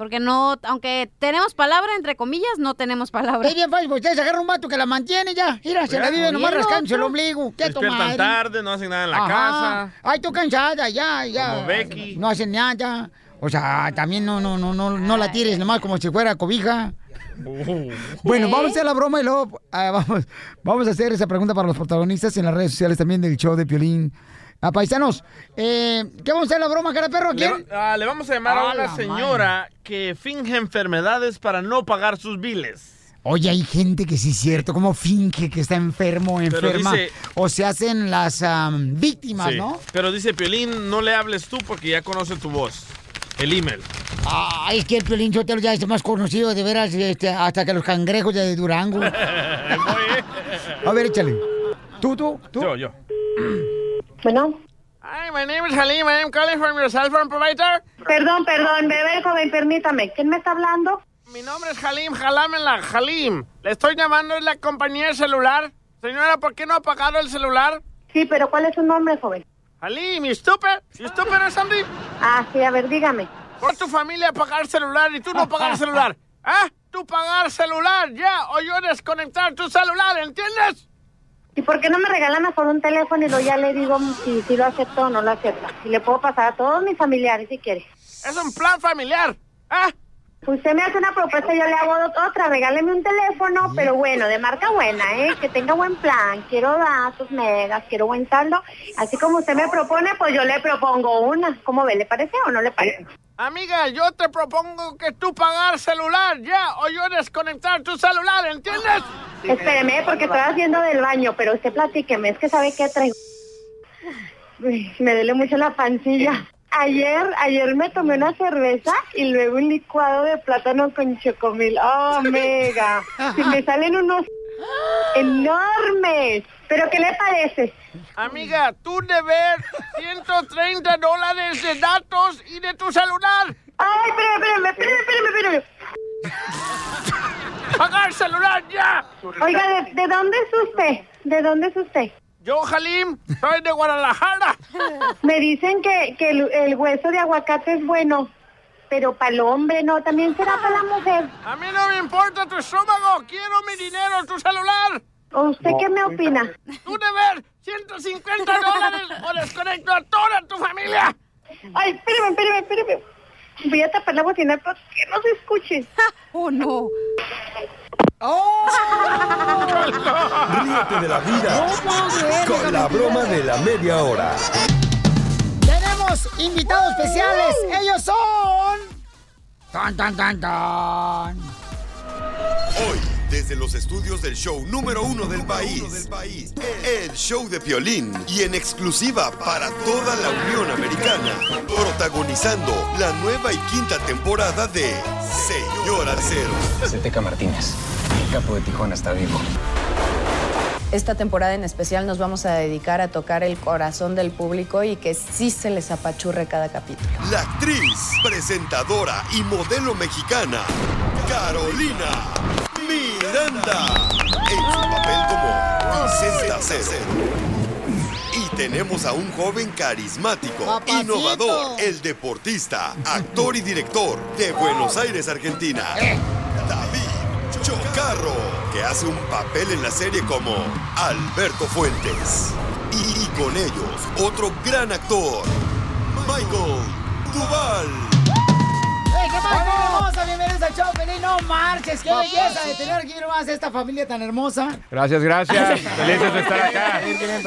Porque no, aunque tenemos palabra, entre comillas, no tenemos palabra. Es bien fácil, ustedes agarran un vato que la mantiene ya. Mira, se la Ya. vive nomás rascándose el ombligo. ¿Qué tomadre? tarde, no hacen nada en la Ajá. casa. Ay, estoy cansada, ya, ya. Como Becky. No hacen nada. O sea, también no, no, no, no, no la tires nomás como si fuera cobija. Bueno, vamos a hacer la broma y luego ah, vamos, vamos a hacer esa pregunta para los protagonistas en las redes sociales también del show de Piolín. A paisanos, eh, ¿qué vamos a hacer la broma, cara perro? ¿A Le, quién? va- ah, le vamos a llamar A a una señora que finge enfermedades para no pagar sus biles. Oye, hay gente que sí es cierto, como finge que está enfermo enferma. dice- O se hacen las víctimas, Sí. ¿no? Pero dice Piolín, no le hables tú porque ya conoce tu voz. El email. Ay, es que el Piolín Sotelo ya es más conocido de veras este, hasta que los cangrejos de Durango. A ver, échale. ¿Tú, tú, tú? Yo, yo. Bueno. Hi, my name is Halim. I am calling from your cell phone provider. Perdón, perdón, bebé joven, permítame. ¿Quién me está hablando? Mi nombre es Halim Jalamela. Halim. Le estoy llamando de la compañía de celular. Señora, ¿por qué no ha pagado el celular? Sí, pero ¿cuál es su nombre, joven? Halim, you stupid. You stupid or something. Ah, sí, a ver, dígame. Por tu familia pagar celular y tú no pagar celular. ¿Ah? Tú pagar celular, ya. O yo desconectar tu celular, ¿entiendes? ¿Y por qué no me regala mejor un teléfono y luego ya le digo si, si lo acepto o no lo acepta? Y le puedo pasar a todos mis familiares si quiere. Es un plan familiar. ¿Ah? Usted me hace una propuesta y yo le hago otra. Regáleme un teléfono, pero bueno, de marca buena, ¿eh? Que tenga buen plan. Quiero datos, megas, quiero buen saldo. Así como usted me propone, pues yo le propongo una. ¿Cómo ve? ¿Le parece o no le parece? Amiga, yo te propongo que tú pagar celular, ya. O yo desconectar tu celular, ¿entiendes? Espéreme, porque estoy haciendo del baño, pero usted platíqueme, es que sabe qué traigo. Me duele mucho la pancilla. Ayer, ayer me tomé una cerveza y luego un licuado de plátano con chocomil. ¡Oh, mega! Y me salen unos enormes. ¿Pero qué le parece? Amiga, tú debes 130 dólares de datos y de tu celular. ¡Ay, espérame, espérame, espérame, espérame! ¡Pagar celular ya! Oiga, ¿de, de dónde es usted? ¿De dónde es usted? Yo, Halim, soy de Guadalajara. Me dicen que, que el, el hueso de aguacate es bueno, pero para el hombre no, también será para la mujer. A mí no me importa tu estómago, quiero mi dinero, tu celular. ¿O usted qué me opina? Tú debes 150 dólares o desconecto a toda tu familia. Ay, espérame, espérame, espérame. Voy a tapar la bocina para que no se escuche. ¡Oh, no! Ríete de la vida con la broma de la media hora. Tenemos invitados especiales. Ellos son. Tan, tan, tan, tan. Hoy, desde los estudios del show número uno del país, el show de Piolín y en exclusiva para toda la Unión Americana, protagonizando la nueva y quinta temporada de Señor Arcero. Zeteca Martínez, el capo de Tijuana está vivo. esta temporada en especial nos vamos a dedicar a tocar el corazón del público y que sí se les apachurre cada capítulo. La actriz, presentadora y modelo mexicana, Carolina Miranda, en su papel como Vicenta Cero. Y tenemos a un joven carismático, Papacito. innovador, el deportista, actor y director de Buenos Aires, Argentina, David Chocarro, que hace un papel en la serie como Alberto Fuentes. Y, y con ellos, otro gran actor, Michael Duval. ¡Ey, qué pasa, hermosa! Bienvenidos al show, feliz. No marches, qué belleza de tener aquí nomás esta familia tan hermosa. Gracias, gracias. Felices de estar acá.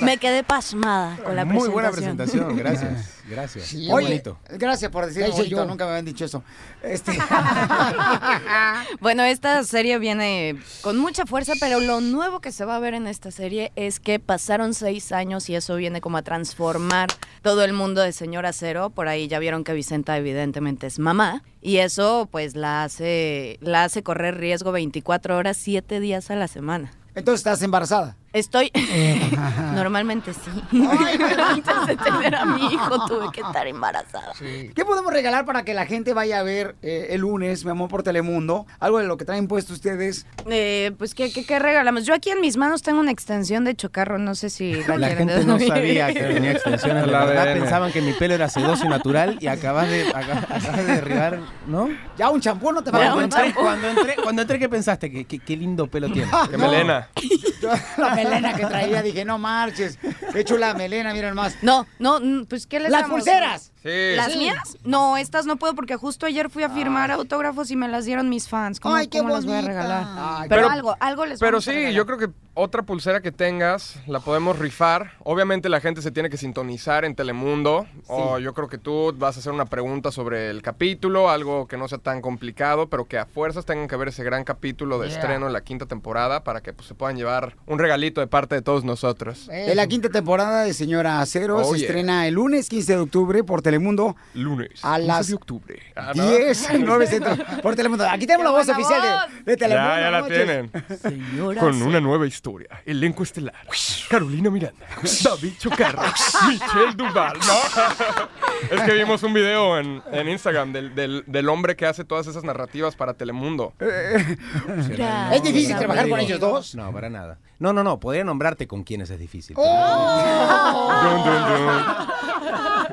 Me quedé pasmada con la Muy buena presentación. presentación, gracias. Gracias. Sí, Oye, bonito. gracias por decirlo Ese bonito, yo. nunca me habían dicho eso. Este, Bueno, esta serie viene con mucha fuerza, pero lo nuevo que se va a ver en esta serie es que pasaron seis años y eso viene como a transformar todo el mundo de Señora Cero. Por ahí ya vieron que Vicenta evidentemente es mamá y eso pues la hace, la hace correr riesgo 24 horas, 7 días a la semana. Entonces estás embarazada. Estoy. Normalmente sí. Pero antes de tener a mi hijo tuve que estar embarazada. ¿Qué podemos regalar para que la gente vaya a ver eh, el lunes, mi amor, por Telemundo? Algo de lo que traen puesto ustedes. Eh, pues, ¿qué, qué, qué regalamos? Yo aquí en mis manos tengo una extensión de chocarro, no sé si la, La gente no sabía que tenía extensiones. La La verdad ADN. pensaban que mi pelo era sedoso y natural y acabas de, acá- acabas de derribar, ¿no? Ya un champú no te va a cuando entré, cuando entré, ¿qué pensaste? Que, que- qué lindo pelo tiene. Qué melena. La melena que traía, dije, no marches. Qué chula melena, miren más. No, no, mm, pues ¿qué les ¡Las damos? pulseras! ¿Las Sí. mías? No, estas no puedo porque justo ayer fui a firmar autógrafos y me las dieron mis fans. ¿Cómo, Ay, qué cómo las voy a regalar? Ay, pero, pero- algo, algo les Pero a sí, yo creo que otra pulsera que tengas la podemos rifar. Obviamente la gente se tiene que sintonizar en Telemundo. O yo creo que tú vas a hacer una pregunta sobre el capítulo, algo que no sea tan complicado, pero que a fuerzas tengan que ver ese gran capítulo de Yeah. estreno en la quinta temporada para que pues, se puedan llevar un regalito de parte de todos nosotros. En la quinta temporada de Señora Acero Oh, se yeah. estrena el lunes 15 de octubre por Telemundo. Lunes. A 15 las de octubre. Ah, ¿no? 10 y 9 centro por Telemundo. Aquí tenemos la voz oficial voz! de, de Telemundo. Ya, ya la tienen. Señora Con una nueva historia. Elenco estelar. Carolina Miranda. David Chocarro. Michelle Duval. ¿no? es que vimos un video en, en Instagram del, del- del hombre que hace todas esas narrativas para Telemundo. ¿Es difícil trabajar con ellos dos? No, para nada. No, no, no. Podría nombrarte con quienes es difícil. ¡Oh! Dun, dun, dun.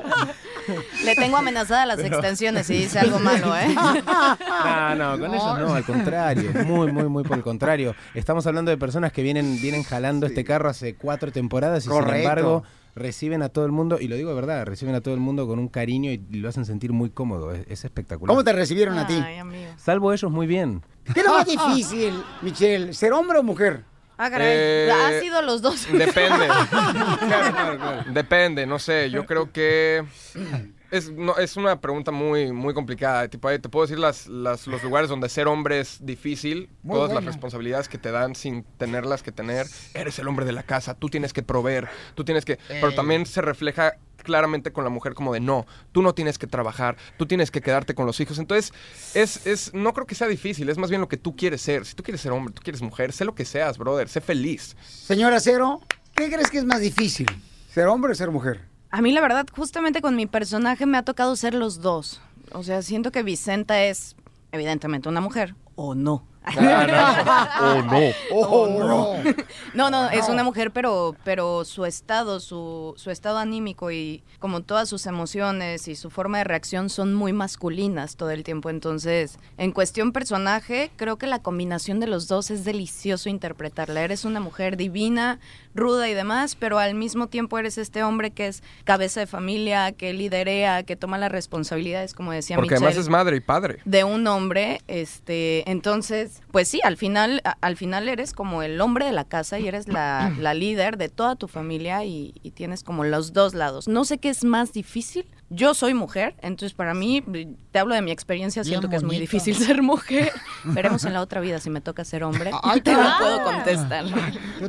Le tengo amenazadas las extensiones si dice algo malo, ¿eh? No, no, con ellos no, al contrario. Muy, muy, muy por el contrario. Estamos hablando de personas que vienen, vienen jalando este carro hace cuatro temporadas y Correcto. sin embargo reciben a todo el mundo, y lo digo de verdad, reciben a todo el mundo con un cariño y lo hacen sentir muy cómodo. Es, es espectacular. ¿Cómo te recibieron a ti? Ay, amigo. Salvo ellos muy bien. ¿Qué es lo más difícil, Michelle? ¿Ser hombre o mujer? Ah, caray. Eh, Ha sido los dos. Depende. Depende, no sé. Yo creo que es, no, es una pregunta muy, muy complicada. Tipo, ahí te puedo decir las, las- los lugares donde ser hombre es difícil, Muy todas las responsabilidades que te dan sin tenerlas que tener. Eres el hombre de la casa, tú tienes que proveer, tú tienes que... Pero Ey. también se refleja claramente con la mujer como de no, tú no tienes que trabajar, tú tienes que quedarte con los hijos. Entonces, es, es, no creo que sea difícil, es más bien lo que tú quieres ser. Si tú quieres ser hombre, tú quieres mujer, sé lo que seas, brother, sé feliz. Señora Cero, ¿qué crees que es más difícil? ¿Ser hombre o ser mujer? A mí la verdad, justamente con mi personaje me ha tocado ser los dos. O sea, siento que Vicenta es evidentemente una mujer o no. Oh, no. ¡Oh, no! No, no, es una mujer, pero, pero su estado, su, su estado anímico y como todas sus emociones y su forma de reacción son muy masculinas todo el tiempo. Entonces, en cuestión personaje, creo que la combinación de los dos es delicioso interpretarla. Eres una mujer divina, ruda y demás, pero al mismo tiempo eres este hombre que es cabeza de familia, que liderea, que toma las responsabilidades, como decía Porque Michelle además es madre y padre. de un hombre, este, entonces, pues sí, al final, a- al final eres como el hombre de la casa y eres la, la líder de toda tu familia y, y tienes como los dos lados. No sé qué es más difícil, Yo soy mujer, entonces para mí, te hablo de mi experiencia, siento que es muy difícil ser mujer. Veremos en la otra vida si me toca ser hombre. Ay, te lo puedo contestar.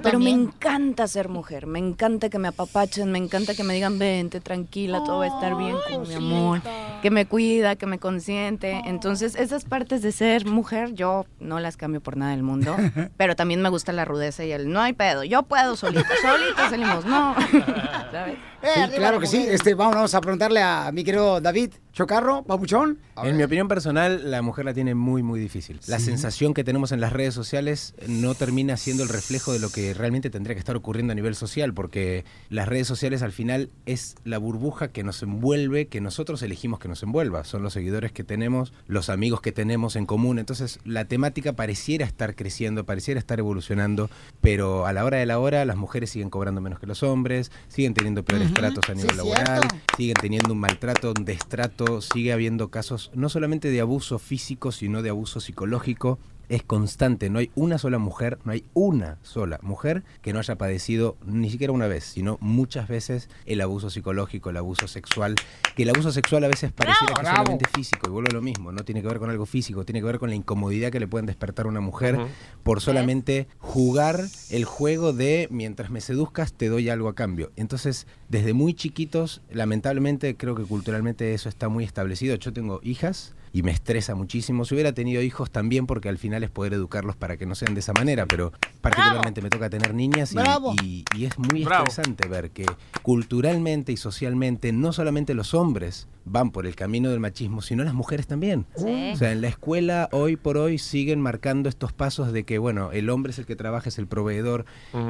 Pero me encanta ser mujer, me encanta que me apapachen, me encanta que me digan, vente, tranquila, todo va a estar bien, como mi amor, que me cuida, que me consiente. Entonces, esas partes de ser mujer, yo no las cambio por nada del mundo, pero también me gusta la rudeza y el, no hay pedo, yo puedo solita, solita salimos, no. ¿Sabes? Sí, claro que sí. Este, vamos a preguntarle a mi querido David Chocarro, papuchón. En mi opinión personal, la mujer la tiene muy, muy difícil. La sensación que tenemos en las redes sociales no termina siendo el reflejo de lo que realmente tendría que estar ocurriendo a nivel social, porque las redes sociales al final es la burbuja que nos envuelve, que nosotros elegimos que nos envuelva. Son los seguidores que tenemos, los amigos que tenemos en común. Entonces, la temática pareciera estar creciendo, pareciera estar evolucionando, pero a la hora de la hora, las mujeres siguen cobrando menos que los hombres, siguen teniendo peores tratos a sí, nivel laboral, cierto. siguen teniendo un maltrato, un destrato, sigue habiendo casos no solamente de abuso físico, sino de abuso psicológico. Es constante, no hay una sola mujer, no hay una sola mujer que no haya padecido ni siquiera una vez, sino muchas veces el abuso psicológico, el abuso sexual, que el abuso sexual a veces pareciera que es solamente físico, y vuelvo a lo mismo, no tiene que ver con algo físico, tiene que ver con la incomodidad que le pueden despertar a una mujer por solamente jugar el juego de mientras me seduzcas te doy algo a cambio. Entonces, desde muy chiquitos, lamentablemente creo que culturalmente eso está muy establecido. Yo tengo hijas y me estresa muchísimo. Si hubiera tenido hijos también, porque al final es poder educarlos para que no sean de esa manera, pero particularmente me toca tener niñas y, Bravo. y- y es muy Bravo. estresante ver que culturalmente y socialmente no solamente los hombres van por el camino del machismo, sino las mujeres también. Sí. O sea, en la escuela hoy por hoy siguen marcando estos pasos de que, bueno, el hombre es el que trabaja, es el proveedor.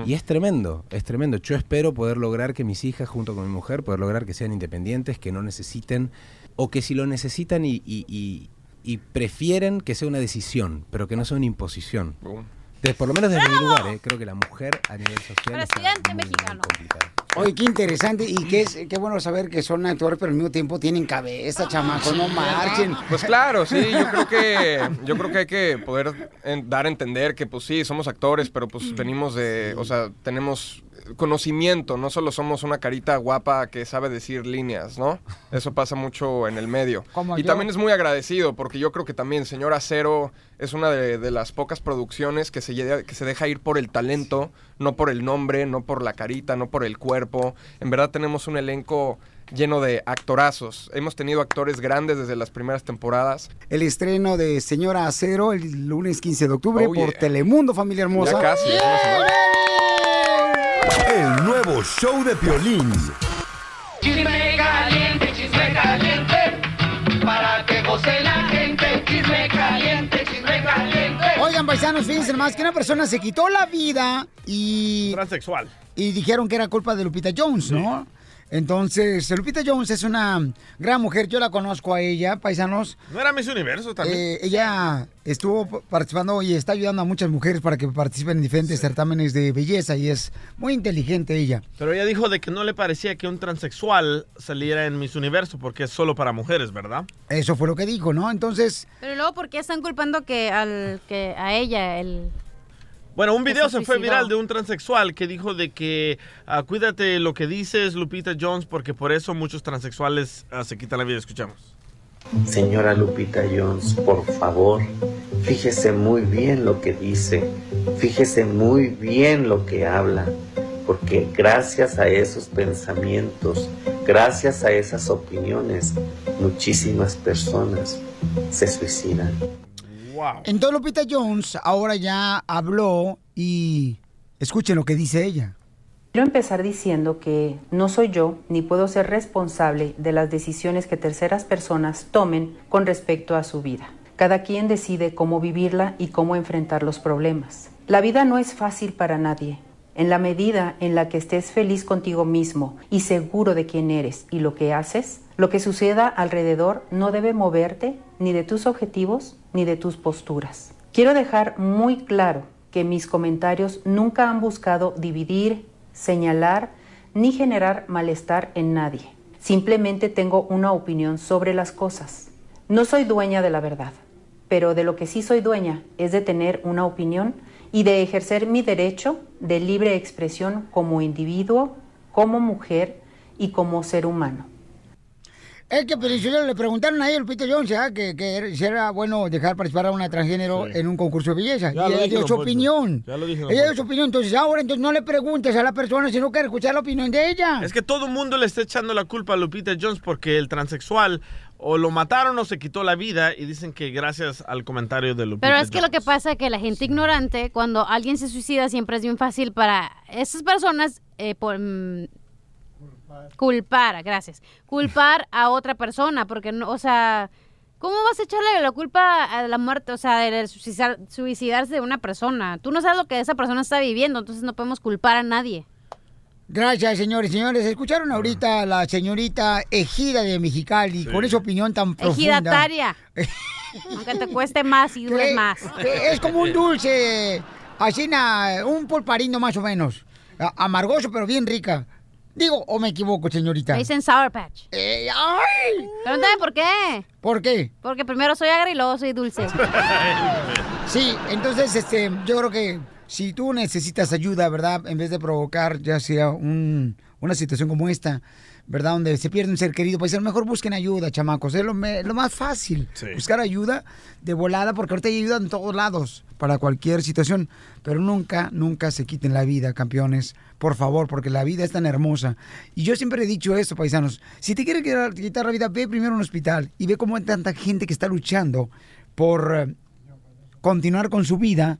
Y es tremendo, es tremendo. Yo espero poder lograr que mis hijas, junto con mi mujer, poder lograr que sean independientes, que no necesiten, o que si lo necesitan y, y- y- y prefieren que sea una decisión, pero que no sea una imposición. Por lo menos desde mi lugar, ¿eh? creo que la mujer a nivel social Presidente mexicano. Oye, qué interesante y qué, es, qué bueno saber que son actores, pero al mismo tiempo tienen cabeza, chamacos, no marchen. Pues claro, sí, yo creo que yo creo que hay que poder en- dar a entender que pues sí, somos actores, pero pues venimos de, o sea, tenemos conocimiento, no solo somos una carita guapa que sabe decir líneas, ¿no? Eso pasa mucho en el medio. Como y yo. también es muy agradecido porque yo creo que también Señor Acero es una de, de las pocas producciones que se, que se deja ir por el talento, no por el nombre, no por la carita, no por el cuerpo. En verdad tenemos un elenco lleno de actorazos. Hemos tenido actores grandes desde las primeras temporadas. El estreno de Señora Acero el lunes 15 de octubre Oh, por yeah. Telemundo, familia hermosa. Ya casi. El nuevo show de Piolín. Chisme caliente, chisme caliente, para que goce la gente. Chisme caliente, chisme caliente. Oigan, paisanos, fíjense más que una persona se quitó la vida y, Transexual. y dijeron que era culpa de Lupita Jones, ¿no? Entonces, Lupita Jones es una gran mujer, yo la conozco a ella, paisanos. ¿No era Miss Universo también? Eh, ella estuvo participando y está ayudando a muchas mujeres para que participen en diferentes certámenes de belleza y es muy inteligente ella. Pero ella dijo de que no le parecía que un transexual saliera en Miss Universo porque es solo para mujeres, ¿verdad? Eso fue lo que dijo, ¿no? Entonces, Pero luego, ¿por qué están culpando que al que a ella, el... Bueno, un video se se fue viral de un transexual que dijo de que ah, cuídate lo que dices, Lupita Jones, porque por eso muchos transexuales ah, se quitan la vida. Escuchamos. Señora Lupita Jones, por favor, fíjese muy bien lo que dice, fíjese muy bien lo que habla, porque gracias a esos pensamientos, gracias a esas opiniones, muchísimas personas se suicidan. Entonces Lupita Jones ahora ya habló y escuchen lo que dice ella. Quiero empezar diciendo que no soy yo ni puedo ser responsable de las decisiones que terceras personas tomen con respecto a su vida. Cada quien decide cómo vivirla y cómo enfrentar los problemas. La vida no es fácil para nadie. En la medida en la que estés feliz contigo mismo y seguro de quién eres y lo que haces, lo que suceda alrededor no debe moverte ni de tus objetivos ni de tus posturas. Quiero dejar muy claro que mis comentarios nunca han buscado dividir, señalar ni generar malestar en nadie. Simplemente tengo una opinión sobre las cosas. No soy dueña de la verdad, pero de lo que sí soy dueña es de tener una opinión y de ejercer mi derecho de libre expresión como individuo, como mujer y como ser humano. Es que pero, le preguntaron a él, Lupita Jones, ¿ah? que, que si era bueno dejar participar a una transgénero en un concurso de belleza. Ya y lo ella dije, dio su Poncho. opinión. Ya lo dije, Ella dio Poncho. su opinión. Entonces, ahora entonces no le preguntes a la persona, sino que escuchar la opinión de ella. Es que todo el mundo le está echando la culpa a Lupita Jones porque el transexual o lo mataron o se quitó la vida y dicen que gracias al comentario de Lupita Pero es que Jones. lo que pasa es que la gente ignorante, cuando alguien se suicida, siempre es bien fácil para esas personas eh, por, mm, culpar, gracias, culpar a otra persona, porque no, o sea, ¿cómo vas a echarle la culpa a la muerte, o sea, de suicidar- suicidarse de una persona? Tú no sabes lo que esa persona está viviendo, entonces no podemos culpar a nadie. Gracias, señores y señores. Escucharon ahorita a la señorita Ejida de Mexicali con esa opinión tan profunda. Ejidataria. Aunque te cueste más y dures Que- más. Es como un dulce, así, na- un pulparindo más o menos. Amargoso, pero bien rica. Digo, o me equivoco, señorita. Me dicen Sour Patch. Eh, ¡Ay! Pregúntame por qué. ¿Por qué? Porque primero soy agra y luego soy dulce. Sí, entonces, este, yo creo que si tú necesitas ayuda, ¿verdad? En vez de provocar ya sea un- una situación como esta, ¿verdad? Donde se pierde un ser querido, pues a lo mejor busquen ayuda, chamacos. Es lo, me- lo más fácil. Sí. Buscar ayuda de volada, porque ahorita hay ayuda en todos lados para cualquier situación. Pero nunca, nunca se quiten la vida, campeones. Por favor, porque la vida es tan hermosa. Y yo siempre he dicho esto, paisanos. Si te quitar- quitar la vida, ve primero a un hospital y ve cómo hay tanta gente que está luchando por eh, continuar con su vida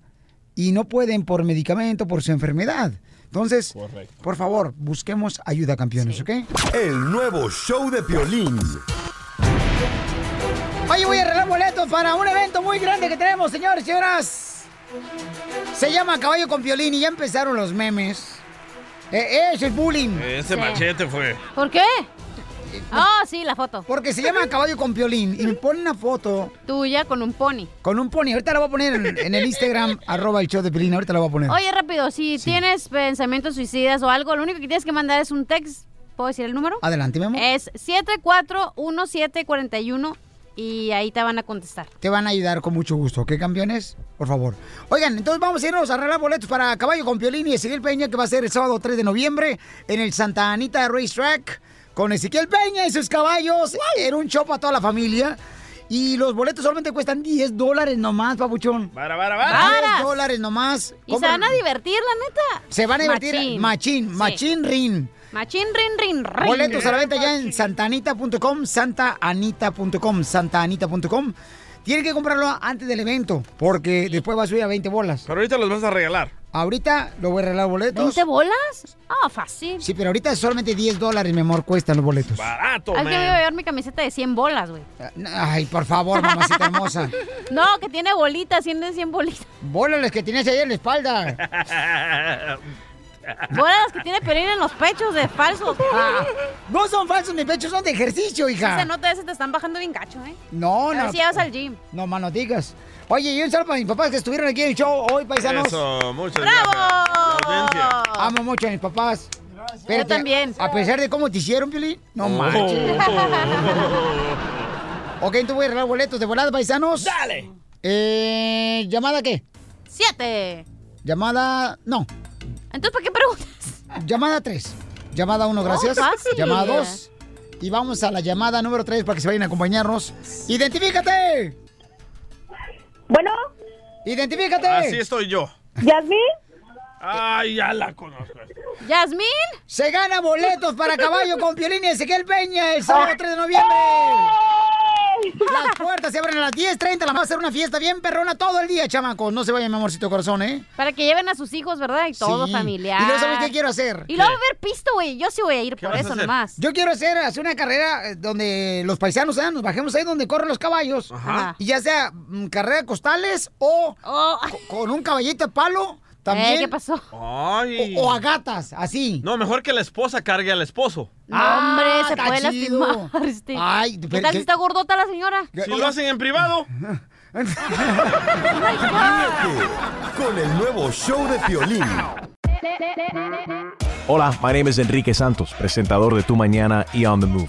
y no pueden por medicamento, por su enfermedad. Entonces, por favor, busquemos ayuda, campeones, ¿ok? El nuevo show de Piolín. Oye, voy a arreglar boletos para un evento muy grande que tenemos, señores y señoras. Se llama Caballo con Piolín y ya empezaron los memes. Eh, es el bullying. Ese machete fue. ¿Por qué? Ah, sí, la foto. Porque se llama Caballo con Piolín y me pone una foto Tuya con un pony. con un pony. Ahorita la voy a poner en, en el Instagram, arroba el show de Piolín. Ahorita la voy a poner. Oye, rápido, si tienes pensamientos suicidas o algo, lo único que tienes que mandar es un text. ¿Puedo decir el número? Adelante, mi amor. Es 741741 y ahí te van a contestar. Te van a ayudar con mucho gusto, ¿ok, campeones? Por favor. Oigan, entonces vamos a irnos a arreglar boletos para Caballo con Piolín y Ezequiel Peña, que va a ser el sábado 3 de noviembre en el Santa Anita Racetrack con Ezequiel Peña y sus caballos en un show para toda la familia. Y los boletos solamente cuestan 10 dólares nomás, papuchón. Para, para, 10 dólares nomás. Y se van a divertir, la neta. Se van a divertir. Machín, Sí. machín, rin. Machín, rin, rin, rin. Boletos a la venta ya en santanita.com, santaanita.com, santaanita.com. Tienen que comprarlo antes del evento, porque después va a subir a 20 bolas. Pero ahorita los vas a regalar. Ahorita lo voy a regalar boletos. ¿20 bolas? Ah, fácil. Sí, pero ahorita solamente 10 dólares, mi amor, cuestan los boletos. Barato, Al que voy a llevar mi camiseta de 100 bolas, güey. Ay, por favor, mamacita hermosa. No, que tiene bolitas, 100 de 100 bolitas. Bolas las que tienes ahí en la espalda. Bolas las que tiene pelín en los pechos de falso. Ah, no son falsos mis pechos, son de ejercicio, hija. Se nota, se te están bajando bien gacho, ¿eh? No, A no. ver si vas al gym. No, más no digas. Oye, y un saludo para mis papás que estuvieron aquí en el show hoy, paisanos. Eso, muchas ¡Bravo! gracias. Amo mucho a mis papás. Yo también. A pesar de cómo te hicieron, Pili, no Oh. manches. ok, entonces voy a regalar boletos de volada, paisanos. ¡Dale! Eh, ¿llamada qué? Siete. Llamada, no. Entonces, ¿para qué preguntas? Llamada 3. Llamada 1, gracias. Oh, fácil. Llamada 2. Y vamos a la llamada número 3 para que se vayan a acompañarnos. ¡Identifícate! Bueno. ¡Identifícate! Así estoy yo. ¿Yasmín? Ay, ya la conozco. ¿Yasmín? Se gana boletos para caballo con Piolín y Ezequiel Peña el sábado 3 de noviembre. Las puertas se abren a las 10.30. La vamos a hacer una fiesta bien perrona todo el día, chamacos. No se vayan, mi amorcito corazón, ¿eh? Para que lleven a sus hijos, ¿verdad? Y todo Sí. familiar. ¿Y luego sabes qué quiero hacer? Y luego ver pisto, güey. Yo sí voy a ir por eso nomás. Yo quiero hacer, hacer una carrera eh, donde los paisanos ¿eh? nos bajemos ahí donde corren los caballos. Ajá. Y ya sea mm, carrera de costales o co- con un caballito de palo también. Eh, ¿qué pasó? Ay. O, o a gatas, así. No, mejor que la esposa cargue al esposo. No, hombre, se está puede chido. lastimar. este. Ay, ¿Qué tal si está gordota la señora? Si lo hacen en privado. Con el nuevo show de Piolín. Hola, my name is Enrique Santos, presentador de Tu Mañana y On the Move.